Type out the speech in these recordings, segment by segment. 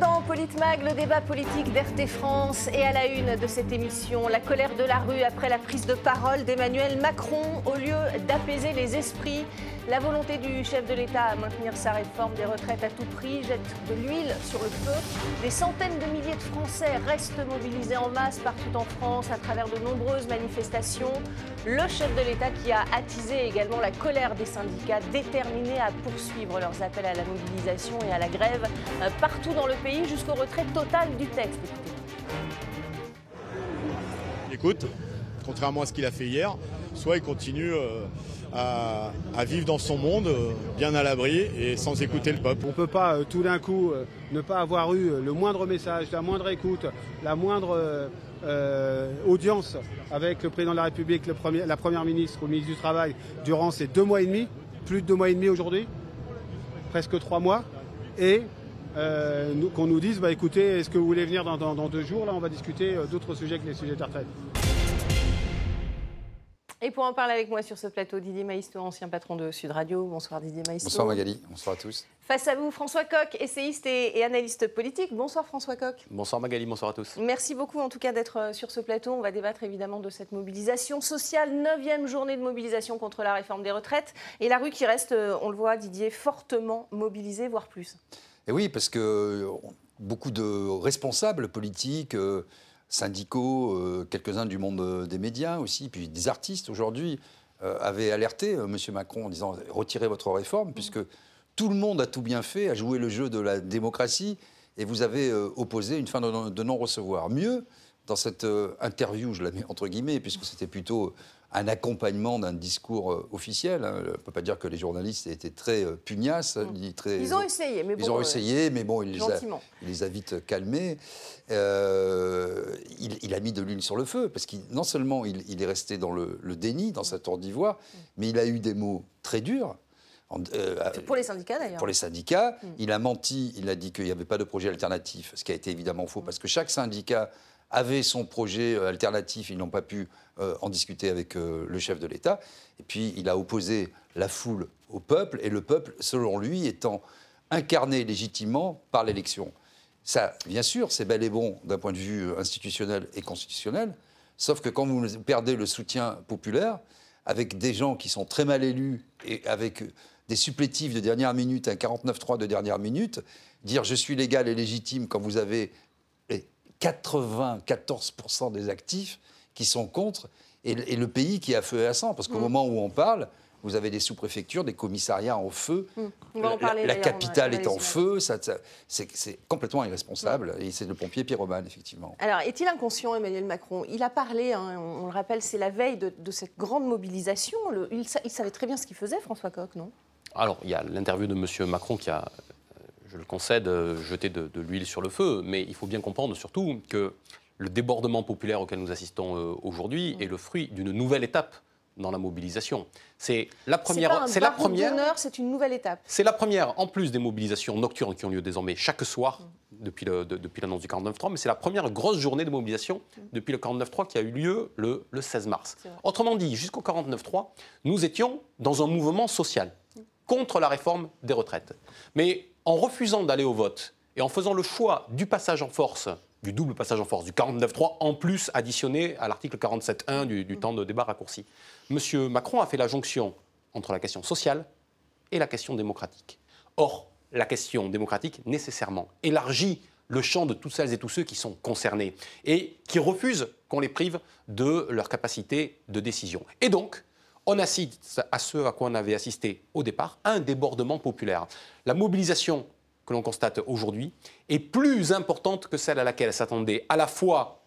Dans Politmag, le débat politique d'RT France et à la une de cette émission, la colère de la rue après la prise de parole d'Emmanuel Macron au lieu d'apaiser les esprits. La volonté du chef de l'État à maintenir sa réforme des retraites à tout prix jette de l'huile sur le feu. Des centaines de milliers de Français restent mobilisés en masse partout en France à travers de nombreuses manifestations. Le chef de l'État qui a attisé également la colère des syndicats déterminés à poursuivre leurs appels à la mobilisation et à la grève euh, partout dans le pays jusqu'au retrait total du texte. Écoute, contrairement à ce qu'il a fait hier, soit il continue euh, à, vivre dans son monde, euh, bien à l'abri et sans écouter le peuple. On ne peut pas euh, tout d'un coup ne pas avoir eu le moindre message, la moindre écoute, la moindre audience avec le président de la République, la première ministre ou le ministre du Travail durant ces deux mois et demi, plus de deux mois et demi aujourd'hui, presque trois mois, et qu'on nous dise, bah, écoutez, est-ce que vous voulez venir dans, dans, deux jours? Là, on va discuter d'autres sujets que les sujets de retraite. Et pour en parler avec moi sur ce plateau, Didier Maïsto, ancien patron de Sud Radio. Bonsoir Didier Maïsto. Bonsoir Magali, bonsoir à tous. Face à vous, François Coq, essayiste et, analyste politique. Bonsoir François Coq. Bonsoir Magali, bonsoir à tous. Merci beaucoup en tout cas d'être euh, sur ce plateau. On va débattre évidemment de cette mobilisation sociale, neuvième journée de mobilisation contre la réforme des retraites. Et la rue qui reste, euh, on le voit Didier, fortement mobilisée, voire plus. Et oui, parce que euh, beaucoup de responsables politiques syndicaux, euh, quelques-uns du monde euh, des médias aussi, puis des artistes aujourd'hui, euh, avaient alerté M. Macron en disant retirez votre réforme, mmh. puisque tout le monde a tout bien fait, a joué le jeu de la démocratie, et vous avez opposé une fin de non-recevoir. Mieux, dans cette interview, je la mets entre guillemets, puisque c'était plutôt un accompagnement d'un discours euh, officiel. Hein. On ne peut pas dire que les journalistes étaient très euh, pugnaces. Mmh. Très, ils ont essayé, mais bon. Ils ont essayé, mais bon, il les, a, il les a, vite calmés. Euh, il, a mis de l'huile sur le feu, parce que non seulement il, est resté dans le, déni, dans sa tour d'ivoire, mmh. mais il a eu des mots très durs. pour les syndicats d'ailleurs. Pour les syndicats, mmh. il a menti, il a dit qu'il n'y avait pas de projet alternatif, ce qui a été évidemment faux, parce que chaque syndicat avait son projet alternatif, ils n'ont pas pu euh, en discuter avec euh, le chef de l'État. Et puis il a opposé la foule au peuple, et le peuple, selon lui, étant incarné légitimement par l'élection. Ça, bien sûr, c'est bel et bon d'un point de vue institutionnel et constitutionnel, sauf que quand vous perdez le soutien populaire, avec des gens qui sont très mal élus et avec des supplétifs de dernière minute, un 49-3 de dernière minute, dire je suis légal et légitime quand vous avez 94% des actifs, qui sont contre, et, le pays qui a feu et à sang. Parce qu'au mm. moment où on parle, vous avez des sous-préfectures, des commissariats en feu. Mm. la, capitale est en feu. c'est complètement irresponsable. Et c'est le pompier pyromane, effectivement. Alors, est-il inconscient, Emmanuel Macron? Il a parlé, hein, on, le rappelle, c'est la veille de, cette grande mobilisation. il, savait très bien ce qu'il faisait, François Coq, non? Alors, il y a l'interview de M. Macron qui a, je le concède, euh, jeté de, de l'huile sur le feu. Mais il faut bien comprendre surtout que le débordement populaire auquel nous assistons euh, aujourd'hui est le fruit d'une nouvelle étape dans la mobilisation. C'est la première. C'est la première. C'est une nouvelle étape. C'est la première, en plus des mobilisations nocturnes qui ont lieu désormais chaque soir mm. depuis, l'annonce du 49.3, mais c'est la première grosse journée de mobilisation mm. depuis le 49.3 qui a eu lieu le, 16 mars. Autrement dit, jusqu'au 49.3, nous étions dans un mouvement social mm. contre la réforme des retraites. Mais en refusant d'aller au vote et en faisant le choix du passage en force du double passage en force, du 49.3, en plus additionné à l'article 47.1 du, temps de débat raccourci. Monsieur Macron a fait la jonction entre la question sociale et la question démocratique. Or, la question démocratique, nécessairement, élargit le champ de toutes celles et tous ceux qui sont concernés et qui refusent qu'on les prive de leur capacité de décision. Et donc, on assiste à ce à quoi on avait assisté au départ, un débordement populaire. La mobilisation que l'on constate aujourd'hui est plus importante que celle à laquelle s'attendaient à la fois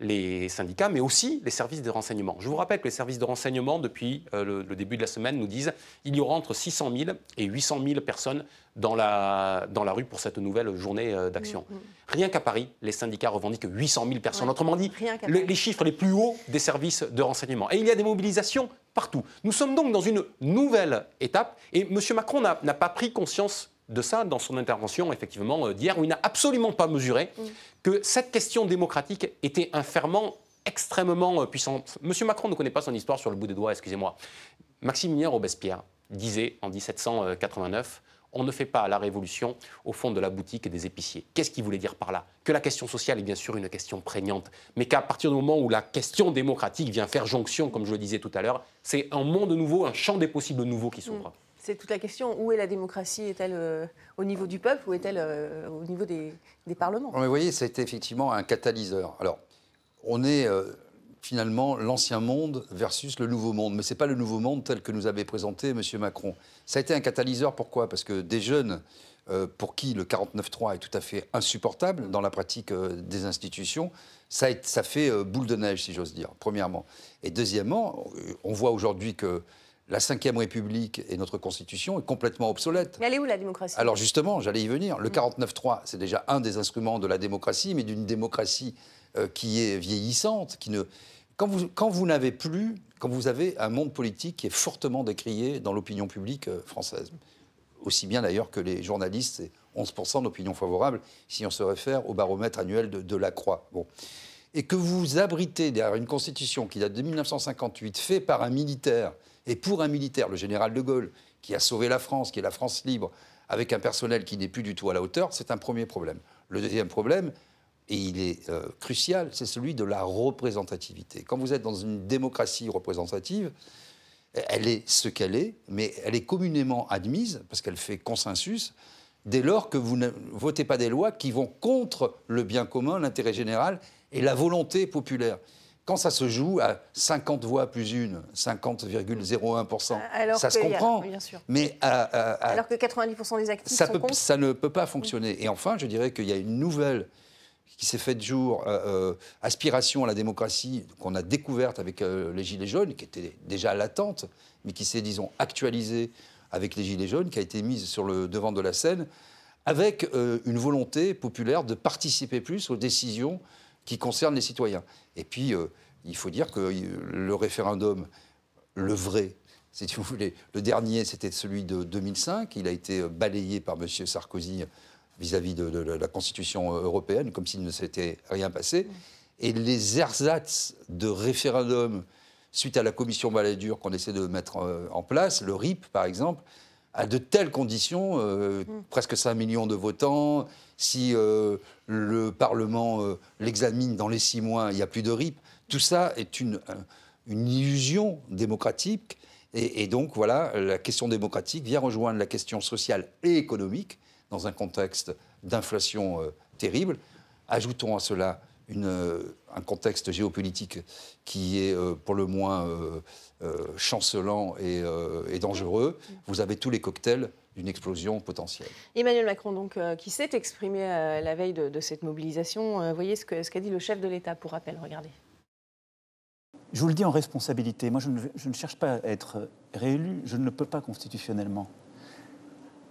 les syndicats, mais aussi les services de renseignement. Je vous rappelle que les services de renseignement, depuis euh, le, début de la semaine, nous disent qu'il y aura entre 600 000 et 800 000 personnes dans la, dans la rue pour cette nouvelle journée euh, d'action. Mm, mm. Rien qu'à Paris, les syndicats revendiquent 800 000 personnes. Autrement dit, les chiffres les plus hauts des services de renseignement. Et il y a des mobilisations partout. Nous sommes donc dans une nouvelle étape et M. Macron n'a pas pris conscience de ça dans son intervention, effectivement, euh, d'hier, où il n'a absolument pas mesuré mm. que cette question démocratique était un ferment extrêmement euh, puissant. Monsieur Macron ne connaît pas son histoire sur le bout des doigts, excusez-moi. Maximilien Robespierre disait en 1789 on ne fait pas la révolution au fond de la boutique des épiciers. Qu'est-ce qu'il voulait dire par là? Que la question sociale est bien sûr une question prégnante, mais qu'à partir du moment où la question démocratique vient faire jonction, comme je le disais tout à l'heure, c'est un monde nouveau, un champ des possibles nouveaux qui s'ouvre. Mm. C'est toute la question. Où est la démocratie? Est-elle euh, au niveau du peuple ou est-elle euh, au niveau des, parlements? Vous voyez, ça a été effectivement un catalyseur. Alors, on est euh, finalement l'ancien monde versus le nouveau monde. Mais ce n'est pas le nouveau monde tel que nous avait présenté M. Macron. Ça a été un catalyseur, pourquoi? Parce que des jeunes euh, pour qui le 49-3 est tout à fait insupportable dans la pratique euh, des institutions, ça, ça fait euh, boule de neige, si j'ose dire, premièrement. Et deuxièmement, on voit aujourd'hui que la Ve République et notre Constitution est complètement obsolète. Mais elle est où la démocratie? Alors justement, j'allais y venir. Le 49-3, c'est déjà un des instruments de la démocratie, mais d'une démocratie euh, qui est vieillissante, qui ne... Quand vous, quand vous n'avez plus, quand vous avez un monde politique qui est fortement décrié dans l'opinion publique euh, française, aussi bien d'ailleurs que les journalistes, c'est 11% d'opinion favorable si on se réfère au baromètre annuel de, la Croix. Bon. Et que vous abritez derrière une constitution qui date de 1958, faite par un militaire, et pour un militaire, le général de Gaulle, qui a sauvé la France, qui est la France libre, avec un personnel qui n'est plus du tout à la hauteur, c'est un premier problème. Le deuxième problème, et il est euh, crucial, c'est celui de la représentativité. Quand vous êtes dans une démocratie représentative, elle est ce qu'elle est, mais elle est communément admise, parce qu'elle fait consensus, dès lors que vous ne votez pas des lois qui vont contre le bien commun, l'intérêt général et la volonté populaire. Quand ça se joue à 50 voix plus une, 50,01%, ça se comprend. bien sûr. Mais alors que 90% des actifs ça, sont ça ne peut pas fonctionner. Et enfin, je dirais qu'il y a une nouvelle qui s'est faite jour, euh, euh, aspiration à la démocratie, qu'on a découverte avec euh, les Gilets jaunes, qui était déjà latente, mais qui s'est, disons, actualisée avec les Gilets jaunes, qui a été mise sur le devant de la scène, avec une volonté populaire de participer plus aux décisions qui concernent les citoyens. Et puis, il faut dire que le référendum, le vrai, si vous voulez, le dernier, c'était celui de 2005. Il a été balayé par M. Sarkozy vis-à-vis de, la Constitution européenne, comme s'il ne s'était rien passé. Et les ersatz de référendum suite à la commission Balladur qu'on essaie de mettre euh, en place, le RIP par exemple, à de telles conditions, euh, mm. presque 5 millions de votants, si euh, le Parlement l'examine dans les 6 mois, il n'y a plus de RIP, tout ça est une, une illusion démocratique. Et, et, donc voilà, la question démocratique vient rejoindre la question sociale et économique dans un contexte d'inflation euh, terrible. Ajoutons à cela une, euh, un contexte géopolitique qui est euh, pour le moins chancelant et, dangereux. Vous avez tous les cocktails d'une explosion potentielle. Emmanuel Macron, donc, qui s'est exprimé la veille de, cette mobilisation, voyez ce qu'a ce qu'a dit le chef de l'État, pour rappel, regardez. Je vous le dis en responsabilité, moi je ne, je ne cherche pas à être réélu, je ne le peux pas constitutionnellement.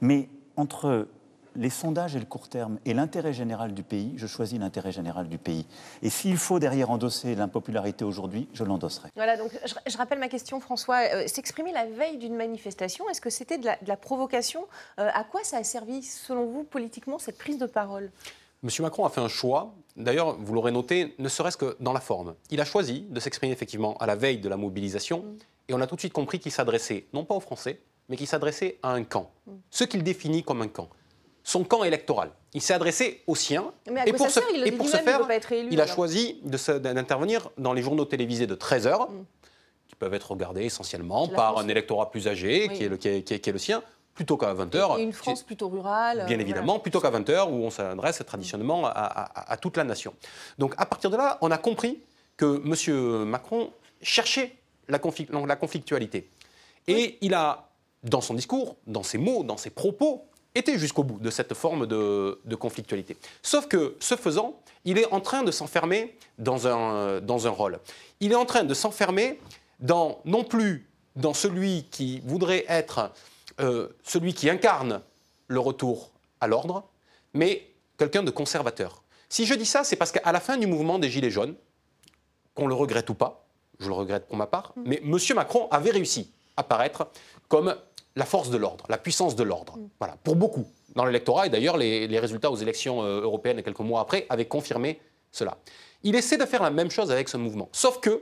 Mais entre les sondages et le court terme et l'intérêt général du pays, je choisis l'intérêt général du pays. Et s'il faut derrière endosser l'impopularité aujourd'hui, je l'endosserai. Voilà, donc je, rappelle ma question, François. Euh, s'exprimer la veille d'une manifestation, est-ce que c'était de, la, provocation? Euh, À quoi ça a servi, selon vous, politiquement, cette prise de parole? Monsieur Macron a fait un choix, d'ailleurs, vous l'aurez noté, ne serait-ce que dans la forme. Il a choisi de s'exprimer effectivement à la veille de la mobilisation, mm. et on a tout de suite compris qu'il s'adressait, non pas aux Français, mais qu'il s'adressait à un camp. Mm. Ce qu'il définit comme un camp son camp électoral. Il s'est adressé aux siens. et pour, ce, et pour faire, il, a choisi d'intervenir dans les journaux télévisés de 13 heures, mm. qui peuvent être regardés essentiellement par un électorat plus âgé, qui, est le, qui, est, le, sien, plutôt qu'à 20h. Et une France plutôt rurale. Bien évidemment, plutôt qu'à 20h, où on s'adresse traditionnellement à, toute la nation. Donc à partir de là, on a compris que M. Macron cherchait la, la conflictualité. Et il a, dans son discours, dans ses mots, dans ses propos, était jusqu'au bout de cette forme de, conflictualité. Sauf que, ce faisant, il est en train de s'enfermer dans un, dans un rôle. Il est en train de s'enfermer dans, non plus dans celui qui voudrait être euh, celui qui incarne le retour à l'ordre, mais quelqu'un de conservateur. Si je dis ça, c'est parce qu'à la fin du mouvement des Gilets jaunes, qu'on le regrette ou pas, je le regrette pour ma part, mm. mais M. Macron avait réussi à paraître comme la force de l'ordre, la puissance de l'ordre. Mm. Voilà, pour beaucoup dans l'électorat. Et d'ailleurs, les, résultats aux élections euh, européennes quelques mois après avaient confirmé cela. Il essaie de faire la même chose avec ce mouvement. Sauf que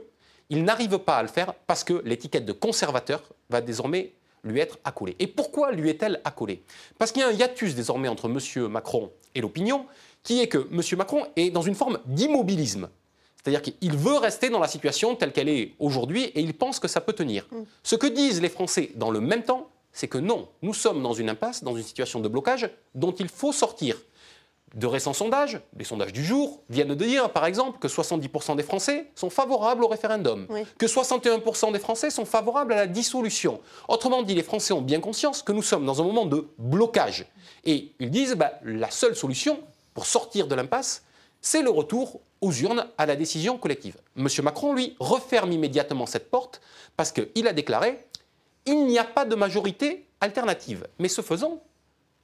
il n'arrive pas à le faire parce que l'étiquette de conservateur va désormais lui être accolée. Et pourquoi lui est-elle accolée? Parce qu'il y a un hiatus désormais entre M. Macron et l'opinion, qui est que M. Macron est dans une forme d'immobilisme. C'est-à-dire qu'il veut rester dans la situation telle qu'elle est aujourd'hui et il pense que ça peut tenir. Mm. Ce que disent les Français dans le même temps, c'est que non, nous sommes dans une impasse, dans une situation de blocage dont il faut sortir. De récents sondages, les sondages du jour, viennent de dire, par exemple, que 70% des Français sont favorables au référendum, que 61% des Français sont favorables à la dissolution. Autrement dit, les Français ont bien conscience que nous sommes dans un moment de blocage. Et ils disent, bah, la seule solution pour sortir de l'impasse, c'est le retour aux urnes à la décision collective. M. Macron, lui, referme immédiatement cette porte parce qu'il a déclaré il n'y a pas de majorité alternative. Mais ce faisant,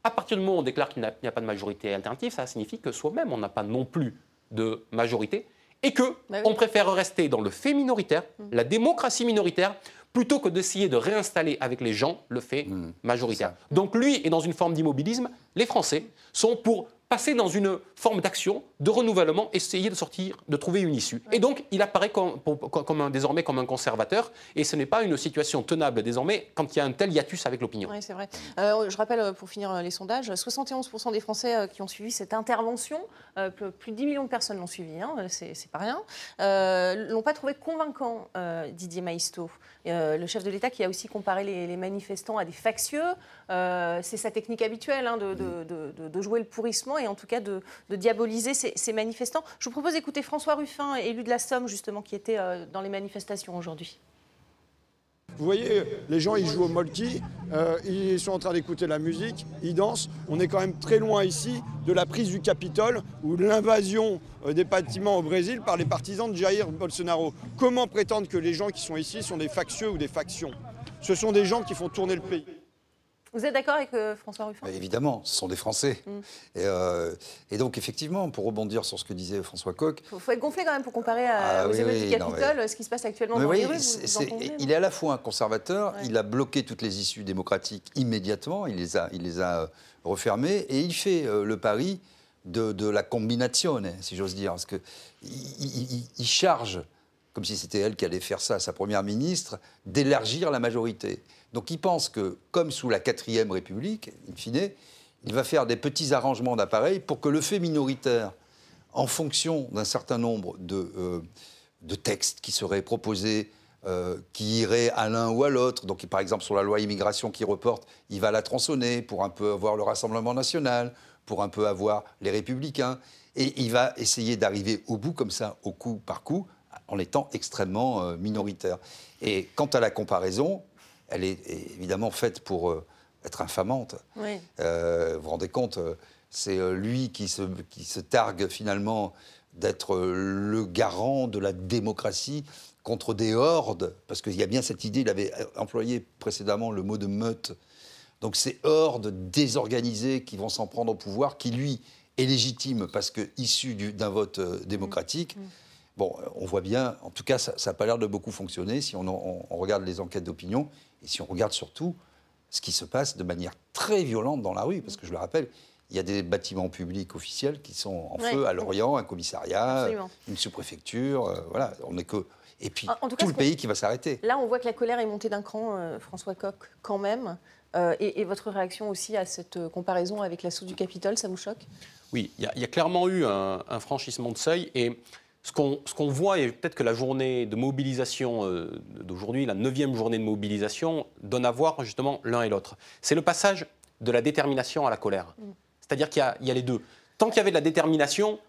à partir du moment où on déclare qu'il n'y a, pas de majorité alternative, ça signifie que soi-même, on n'a pas non plus de majorité et que bah on préfère rester dans le fait minoritaire, mmh. la démocratie minoritaire, plutôt que d'essayer de réinstaller avec les gens le fait mmh. majoritaire. Donc lui est dans une forme d'immobilisme. Les Français sont pour passer dans une forme d'action, de renouvellement, essayer de sortir, de trouver une issue. Et donc, il apparaît désormais comme un conservateur, et ce n'est pas une situation tenable désormais quand il y a un tel hiatus avec l'opinion. Oui, c'est vrai. Euh, je rappelle, pour finir les sondages, 71% des Français euh, qui ont suivi cette intervention, euh, plus de 10 millions de personnes l'ont suivi, hein, c'est pas rien, euh, l'ont pas trouvé convaincant, Didier Maisto. le chef de l'État qui a aussi comparé les, manifestants à des factieux, c'est sa technique habituelle hein, de, jouer le pourrissement en tout cas de, diaboliser ces, manifestants. Je vous propose d'écouter François Ruffin, élu de la Somme justement, qui était euh, dans les manifestations aujourd'hui. Vous voyez, les gens, ils jouent au molki, euh, ils sont en train d'écouter la musique, ils dansent. On est quand même très loin ici de la prise du Capitole ou de l'invasion euh, des bâtiments au Brésil par les partisans de Jair Bolsonaro. Comment prétendre que les gens qui sont ici sont des factieux ou des factions? Ce sont des gens qui font tourner le pays. Vous êtes d'accord avec euh, François Ruffin? Évidemment, ce sont des Français. Mm. Euh, et, donc, effectivement, pour rebondir sur ce que disait François Coq... Il faut, être gonflé quand même pour comparer à, ah aux émeutes du Capitole, ce qui se passe actuellement dans les rues. il est à la fois un conservateur, il a bloqué toutes les issues démocratiques immédiatement, il les a, il les a euh, refermées, et il fait le pari de, la combination, si j'ose dire. Parce qu'il il charge, comme si c'était elle qui allait faire ça, sa première ministre, d'élargir la majorité. Donc il pense que, comme sous la quatrième République, in fine, il va faire des petits arrangements d'appareils pour que le fait minoritaire, en fonction d'un certain nombre de, euh, textes qui seraient proposés, euh, qui iraient à l'un ou à l'autre, donc par exemple sur la loi immigration qui reporte, il va la tronçonner pour un peu avoir le Rassemblement national, pour un peu avoir les républicains, et il va essayer d'arriver au bout comme ça, au coup par coup, en étant extrêmement euh, minoritaire. Et quant à la comparaison, elle est évidemment faite pour euh, être infamante. Euh, vous vous rendez compte, euh, c'est lui qui se, qui se targue finalement d'être le garant de la démocratie contre des hordes, parce qu'il y a bien cette idée, il avait employé précédemment le mot de meute. Donc ces hordes désorganisées qui vont s'en prendre au pouvoir, qui lui est légitime parce que issu d'un vote démocratique. Mmh. Bon, on voit bien, en tout cas, ça n'a pas l'air de beaucoup fonctionner si on regarde les enquêtes d'opinion. Et si on regarde surtout ce qui se passe de manière très violente dans la rue, parce que je le rappelle, il y a des bâtiments publics officiels qui sont en feu à Lorient, un commissariat, une sous-préfecture, euh, voilà, on est que et puis tout le pays qui va s'arrêter. Là, on voit que la colère est montée d'un cran, euh, François Coq, quand même. Euh, et, votre réaction aussi à cette comparaison avec l'assaut du Capitole, ça vous choque? Oui, il y, a clairement eu un, un, franchissement de seuil. Et ce qu'on voit, et peut-être que la journée de mobilisation euh, d'aujourd'hui, la neuvième journée de mobilisation, donne à voir justement l'un et l'autre. C'est le passage de la détermination à la colère. Mm. C'est-à-dire qu'il y, a les deux. Tant qu'il y avait de la détermination,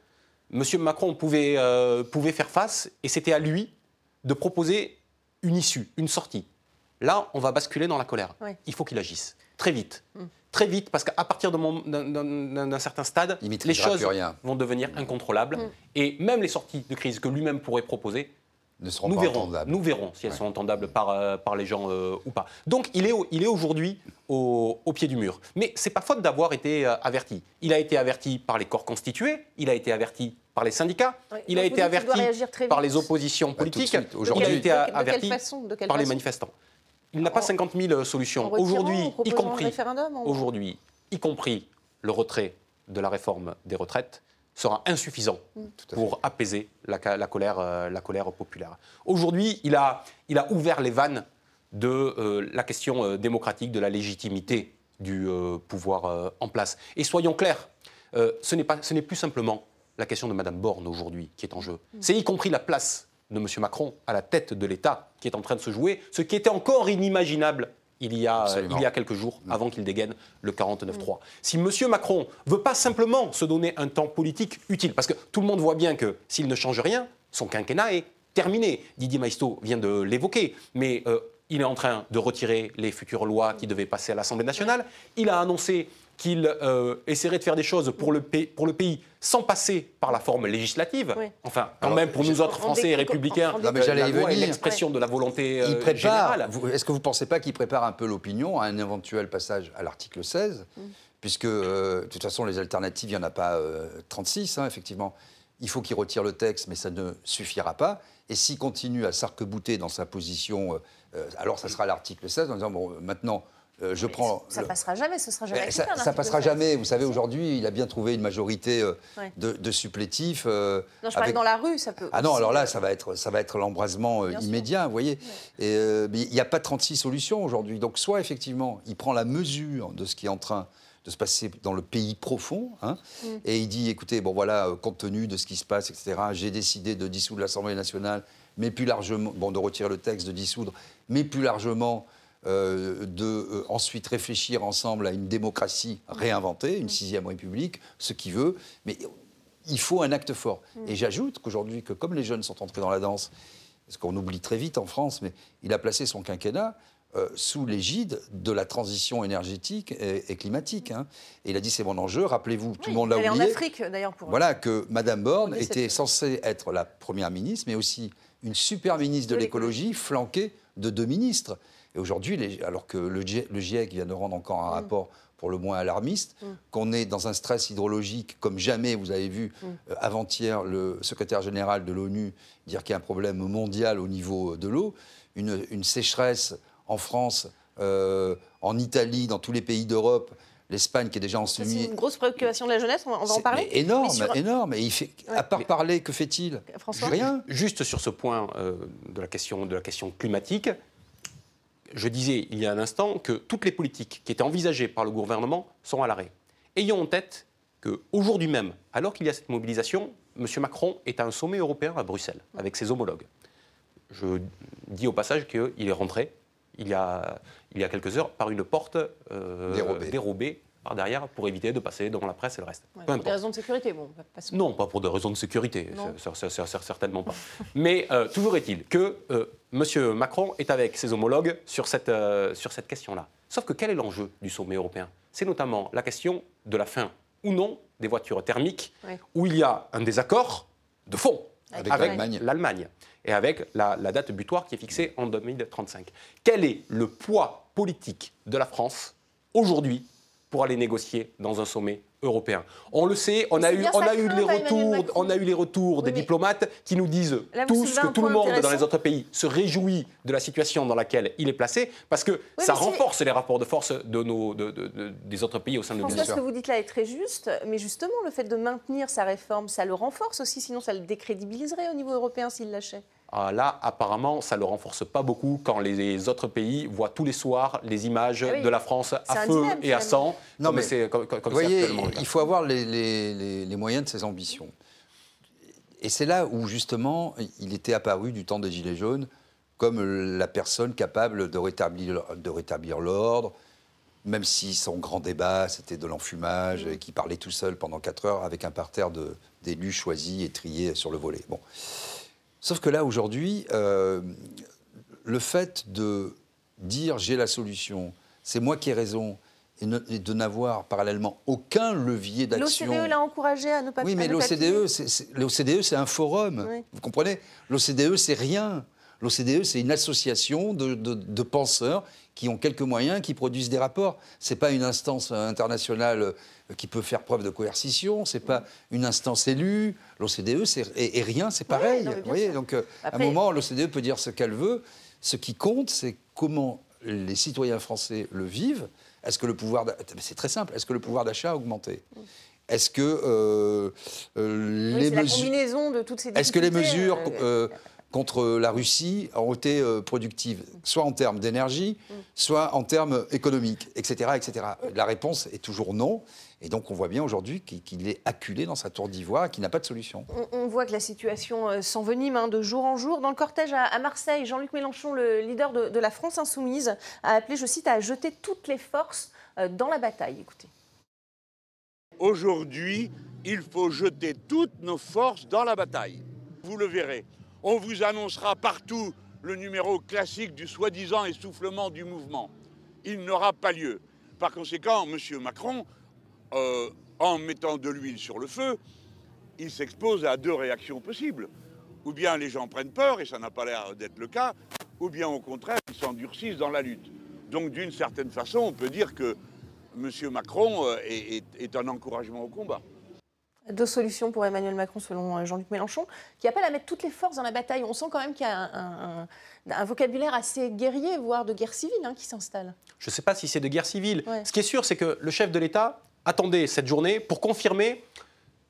M. Macron pouvait, euh, pouvait faire face, et c'était à lui de proposer une issue, une sortie. Là, on va basculer dans la colère. Il faut qu'il agisse très vite. Mm très vite, parce qu'à partir d'un certain stade, les choses vont devenir incontrôlables. Mm. Et même les sorties de crise que lui-même pourrait proposer, ne seront nous pas verrons, Nous verrons si elles sont entendables par, euh, par les gens euh, ou pas. Donc il est, il est aujourd'hui au, pied du mur. Mais c'est pas faute d'avoir été euh, averti. Il a été averti par les corps constitués, il a été averti par les syndicats, il a été averti par les oppositions bah, politiques, il a été averti par les manifestants. Il n'a pas 50 000 solutions. Aujourd'hui, y compris, aujourd'hui, y compris le retrait de la réforme des retraites, sera insuffisant mm. pour apaiser la, colère, euh, la colère populaire. Aujourd'hui, il a, il a ouvert les vannes de euh, la question euh, démocratique, de la légitimité du euh, pouvoir en place. Et soyons clairs, ce n'est plus simplement la question de Mme Borne aujourd'hui qui est en jeu. Mm. C'est y compris la place de M. Macron à la tête de l'État qui est en train de se jouer, ce qui était encore inimaginable il y a, il y a quelques jours, avant qu'il dégaine le 49-3. Mm. Si M. Macron veut pas simplement se donner un temps politique utile, parce que tout le monde voit bien que s'il ne change rien, son quinquennat est terminé. Didier Maisto vient de l'évoquer, mais il est en train de retirer les futures lois qui devaient passer à l'Assemblée nationale. Il a annoncé qu'il euh, essaierait de faire des choses pour le, pays, pour le pays sans passer par la forme législative. Enfin, quand même, pour nous autres Français et républicains, non, mais la loi est l'expression de la volonté euh, Est-ce que vous ne pensez pas qu'il prépare un peu l'opinion à un éventuel passage à l'article 16 mm. Puisque, euh, de toute façon, les alternatives, il n'y en a pas 36, hein, effectivement. Il faut qu'il retire le texte, mais ça ne suffira pas. Et s'il continue à s'arc-bouter dans sa position euh, alors ça sera l'article 16 en disant, bon, maintenant, euh, je prends. Ça, ne passera jamais, ce sera jamais. ça, ça passera jamais. Vous savez, aujourd'hui, il a bien trouvé une majorité euh, de, supplétifs. non, je parlais dans la rue, ça peut. Ah non, alors là, ça va être, ça va être l'embrasement immédiat, vous voyez. Et il n'y a pas 36 solutions aujourd'hui. Donc, soit effectivement, il prend la mesure de ce qui est en train de se passer dans le pays profond, hein, mm. et il dit, écoutez, bon voilà, compte tenu de ce qui se passe, etc., j'ai décidé de dissoudre l'Assemblée nationale mais plus largement, bon, de retirer le texte, de dissoudre, mais plus largement euh, de euh, ensuite réfléchir ensemble à une démocratie réinventée, une sixième république, ce qui veut, mais il faut un acte fort. Mm. Et j'ajoute qu'aujourd'hui, que comme les jeunes sont entrés dans la danse, ce qu'on oublie très vite en France, mais il a placé son quinquennat euh, sous l'égide de la transition énergétique et, climatique. Hein. Et il a dit c'est mon enjeu. Rappelez-vous, tout le monde l'a oublié. En Afrique d'ailleurs pour. Voilà que Madame Borne était censée être la première ministre, mais aussi une super ministre de, l'écologie flanquée de deux ministres. Et aujourd'hui, alors que le, GIEC vient de rendre encore un mm. rapport pour le moins alarmiste, mm. qu'on est dans un stress hydrologique comme jamais, vous avez vu mm. euh, avant-hier le secrétaire général de l'ONU dire qu'il y a un problème mondial au niveau de l'eau, une, sécheresse en France, euh, en Italie, dans tous les pays d'Europe, l'Espagne qui est déjà en semi. C'est une grosse préoccupation de la jeunesse, on va, en parler Énorme, énorme. Et il fait, à part parler, que fait-il? Rien. Juste sur ce point euh, de, la question, de la question climatique, je disais il y a un instant que toutes les politiques qui étaient envisagées par le gouvernement sont à l'arrêt. Ayons en tête qu'aujourd'hui même, alors qu'il y a cette mobilisation, M. Macron est à un sommet européen à Bruxelles avec ses homologues. Je dis au passage qu'il est rentré il y a, il y a quelques heures par une porte euh, dérobée. Par derrière pour éviter de passer devant la presse et le reste. pour des raisons de sécurité, bon. non, pas pour des raisons de sécurité, certainement pas. Mais euh, toujours est-il que euh, M. Macron est avec ses homologues sur cette, sur cette question-là. Sauf que quel est l'enjeu du sommet européen? C'est notamment la question de la fin ou non des voitures thermiques, où il y a un désaccord de fond avec l'Allemagne et avec la, date butoir qui est fixée en 2035. Quel est le poids politique de la France aujourd'hui pour aller négocier dans un sommet européen. On le sait, on a eu, on a eu les retours, on a eu les retours des diplomates qui nous disent tous que tout le monde dans les autres pays se réjouit de la situation dans laquelle il est placé, parce que ça renforce les rapports de force de nos, des autres pays au sein de l'Union. Ce que vous dites là est très juste, mais justement, le fait de maintenir sa réforme, ça le renforce aussi, sinon ça le décrédibiliserait au niveau européen s'il lâchait. Ah, là, apparemment, ça ne le renforce pas beaucoup quand les autres pays voient tous les soirs les images ah de la France à feu et à sang. Non, mais c'est comme, comme vous voyez, il faut avoir les, moyens de ses ambitions. Et c'est là où, justement, il était apparu du temps des Gilets jaunes comme la personne capable de rétablir, de rétablir l'ordre, même si son grand débat, c'était de l'enfumage, et qu'il parlait tout seul pendant 4 heures avec un parterre d'élus choisis et triés sur le volet. Bon. Sauf que là, aujourd'hui, euh, le fait de dire j'ai la solution, c'est moi qui ai raison, et, de n'avoir parallèlement aucun levier d'action. L'OCDE l'a encouragé à ne pas Oui, mais l'OCDE, c'est un forum. Vous comprenez? L'OCDE, c'est rien. L'OCDE, c'est une association de, penseurs qui ont quelques moyens, qui produisent des rapports. Ce n'est pas une instance internationale qui peut faire preuve de coercition, ce n'est pas une instance élue. L'OCDE, et, et, rien, c'est pareil. vous voyez Donc, euh, à un moment, l'OCDE peut dire ce qu'elle veut. Ce qui compte, c'est comment les citoyens français le vivent. Est-ce que le pouvoir. C'est très simple. Est-ce que le pouvoir d'achat a augmenté? Est-ce que euh, euh, les mesures. de toutes ces Est-ce que les mesures contre la Russie ont été euh, productives, soit en termes d'énergie, soit en termes économiques, etc., etc. La réponse est toujours non. Et donc on voit bien aujourd'hui qu'il est acculé dans sa tour d'ivoire, qu'il n'a pas de solution. On, voit que la situation euh, s'envenime hein, de jour en jour. Dans le cortège à, à Marseille, Jean-Luc Mélenchon, le leader de, de la France insoumise, a appelé, je cite, à jeter toutes les forces euh, dans la bataille. Écoutez. Aujourd'hui, il faut jeter toutes nos forces dans la bataille. Vous le verrez. On vous annoncera partout le numéro classique du soi-disant essoufflement du mouvement. Il n'aura pas lieu. Par conséquent, M. Macron, euh, en mettant de l'huile sur le feu, il s'expose à deux réactions possibles. Ou bien les gens prennent peur, et ça n'a pas l'air d'être le cas, ou bien au contraire, ils s'endurcissent dans la lutte. Donc d'une certaine façon, on peut dire que M. Macron euh, est, est- est un encouragement au combat. Deux solutions pour Emmanuel Macron, selon euh, Jean-Luc Mélenchon, qui appelle à mettre toutes les forces dans la bataille. On sent quand même qu'il y a un, un- un- un vocabulaire assez guerrier, voire de guerre civile, hein, qui s'installe. Je ne sais pas si c'est de guerre civile. Ouais. Ce qui est sûr, c'est que le chef de l'État attendait cette journée pour confirmer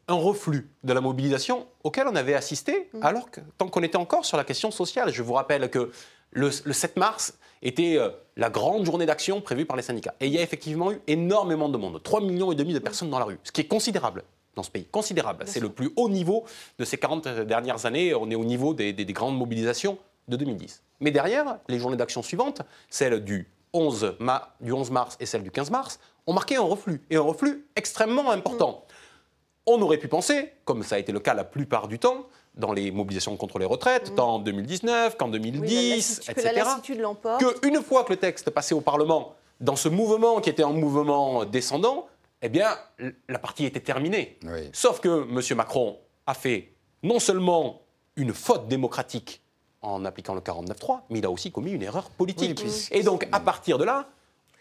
un reflux de la mobilisation auquel on avait assisté alors que, tant qu'on était encore sur la question sociale. Je vous rappelle que le, le 7 mars était euh, la grande journée d'action prévue par les syndicats. Et il y a effectivement eu énormément de monde, 3 millions et demi de personnes dans la rue, ce qui est considérable dans ce pays, considérable. C'est le plus haut niveau de ces 40 dernières années. On est au niveau des, des- des grandes mobilisations de 2010. Mais derrière, les journées d'action suivantes, celle du 11, ma- du 11 mars et celle du 15 mars, ont marqué un reflux, et un reflux extrêmement important. On aurait pu penser, comme ça a été le cas la plupart du temps, dans les mobilisations contre les retraites, tant en 2019 qu'en Oui, la 2010, lassitude- que la etc., qu'une fois que le texte passait au Parlement, dans ce mouvement qui était un mouvement descendant, eh bien, la partie était terminée. Oui. Sauf que M. Macron a fait non seulement une faute démocratique en appliquant le 49.3, mais il a aussi commis une erreur politique. Oui, et donc, à partir de là,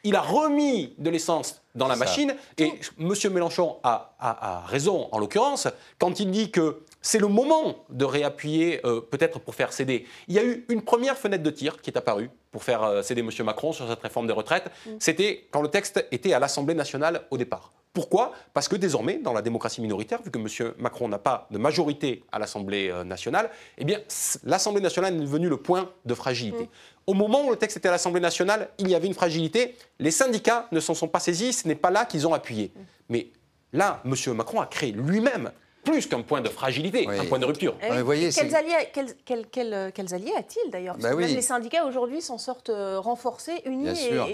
il a remis de l'essence dans la ça. machine. Et M. Mélenchon a, a- a raison, en l'occurrence, quand il dit que c'est le moment de réappuyer, euh, peut-être pour faire céder. Il y a eu une première fenêtre de tir qui est apparue pour faire euh, céder M. Macron sur cette réforme des retraites. C'était quand le texte était à l'Assemblée nationale au départ. Pourquoi? Parce que désormais, dans la démocratie minoritaire, vu que M. Macron n'a pas de majorité à l'Assemblée euh, nationale, eh bien, l'Assemblée nationale est devenue le point de fragilité. Au moment où le texte était à l'Assemblée nationale, il y avait une fragilité. Les syndicats ne s'en sont pas saisis, ce n'est pas là qu'ils ont appuyé. Mais là, M. Macron a créé lui-même plus qu'un point de fragilité, Oui. un point de rupture. Vous voyez, quels, alliés, quels, quels- quels, quels alliés a-t-il d'ailleurs? Parce Bah que oui. même les syndicats aujourd'hui s'en sortent euh, renforcés, unis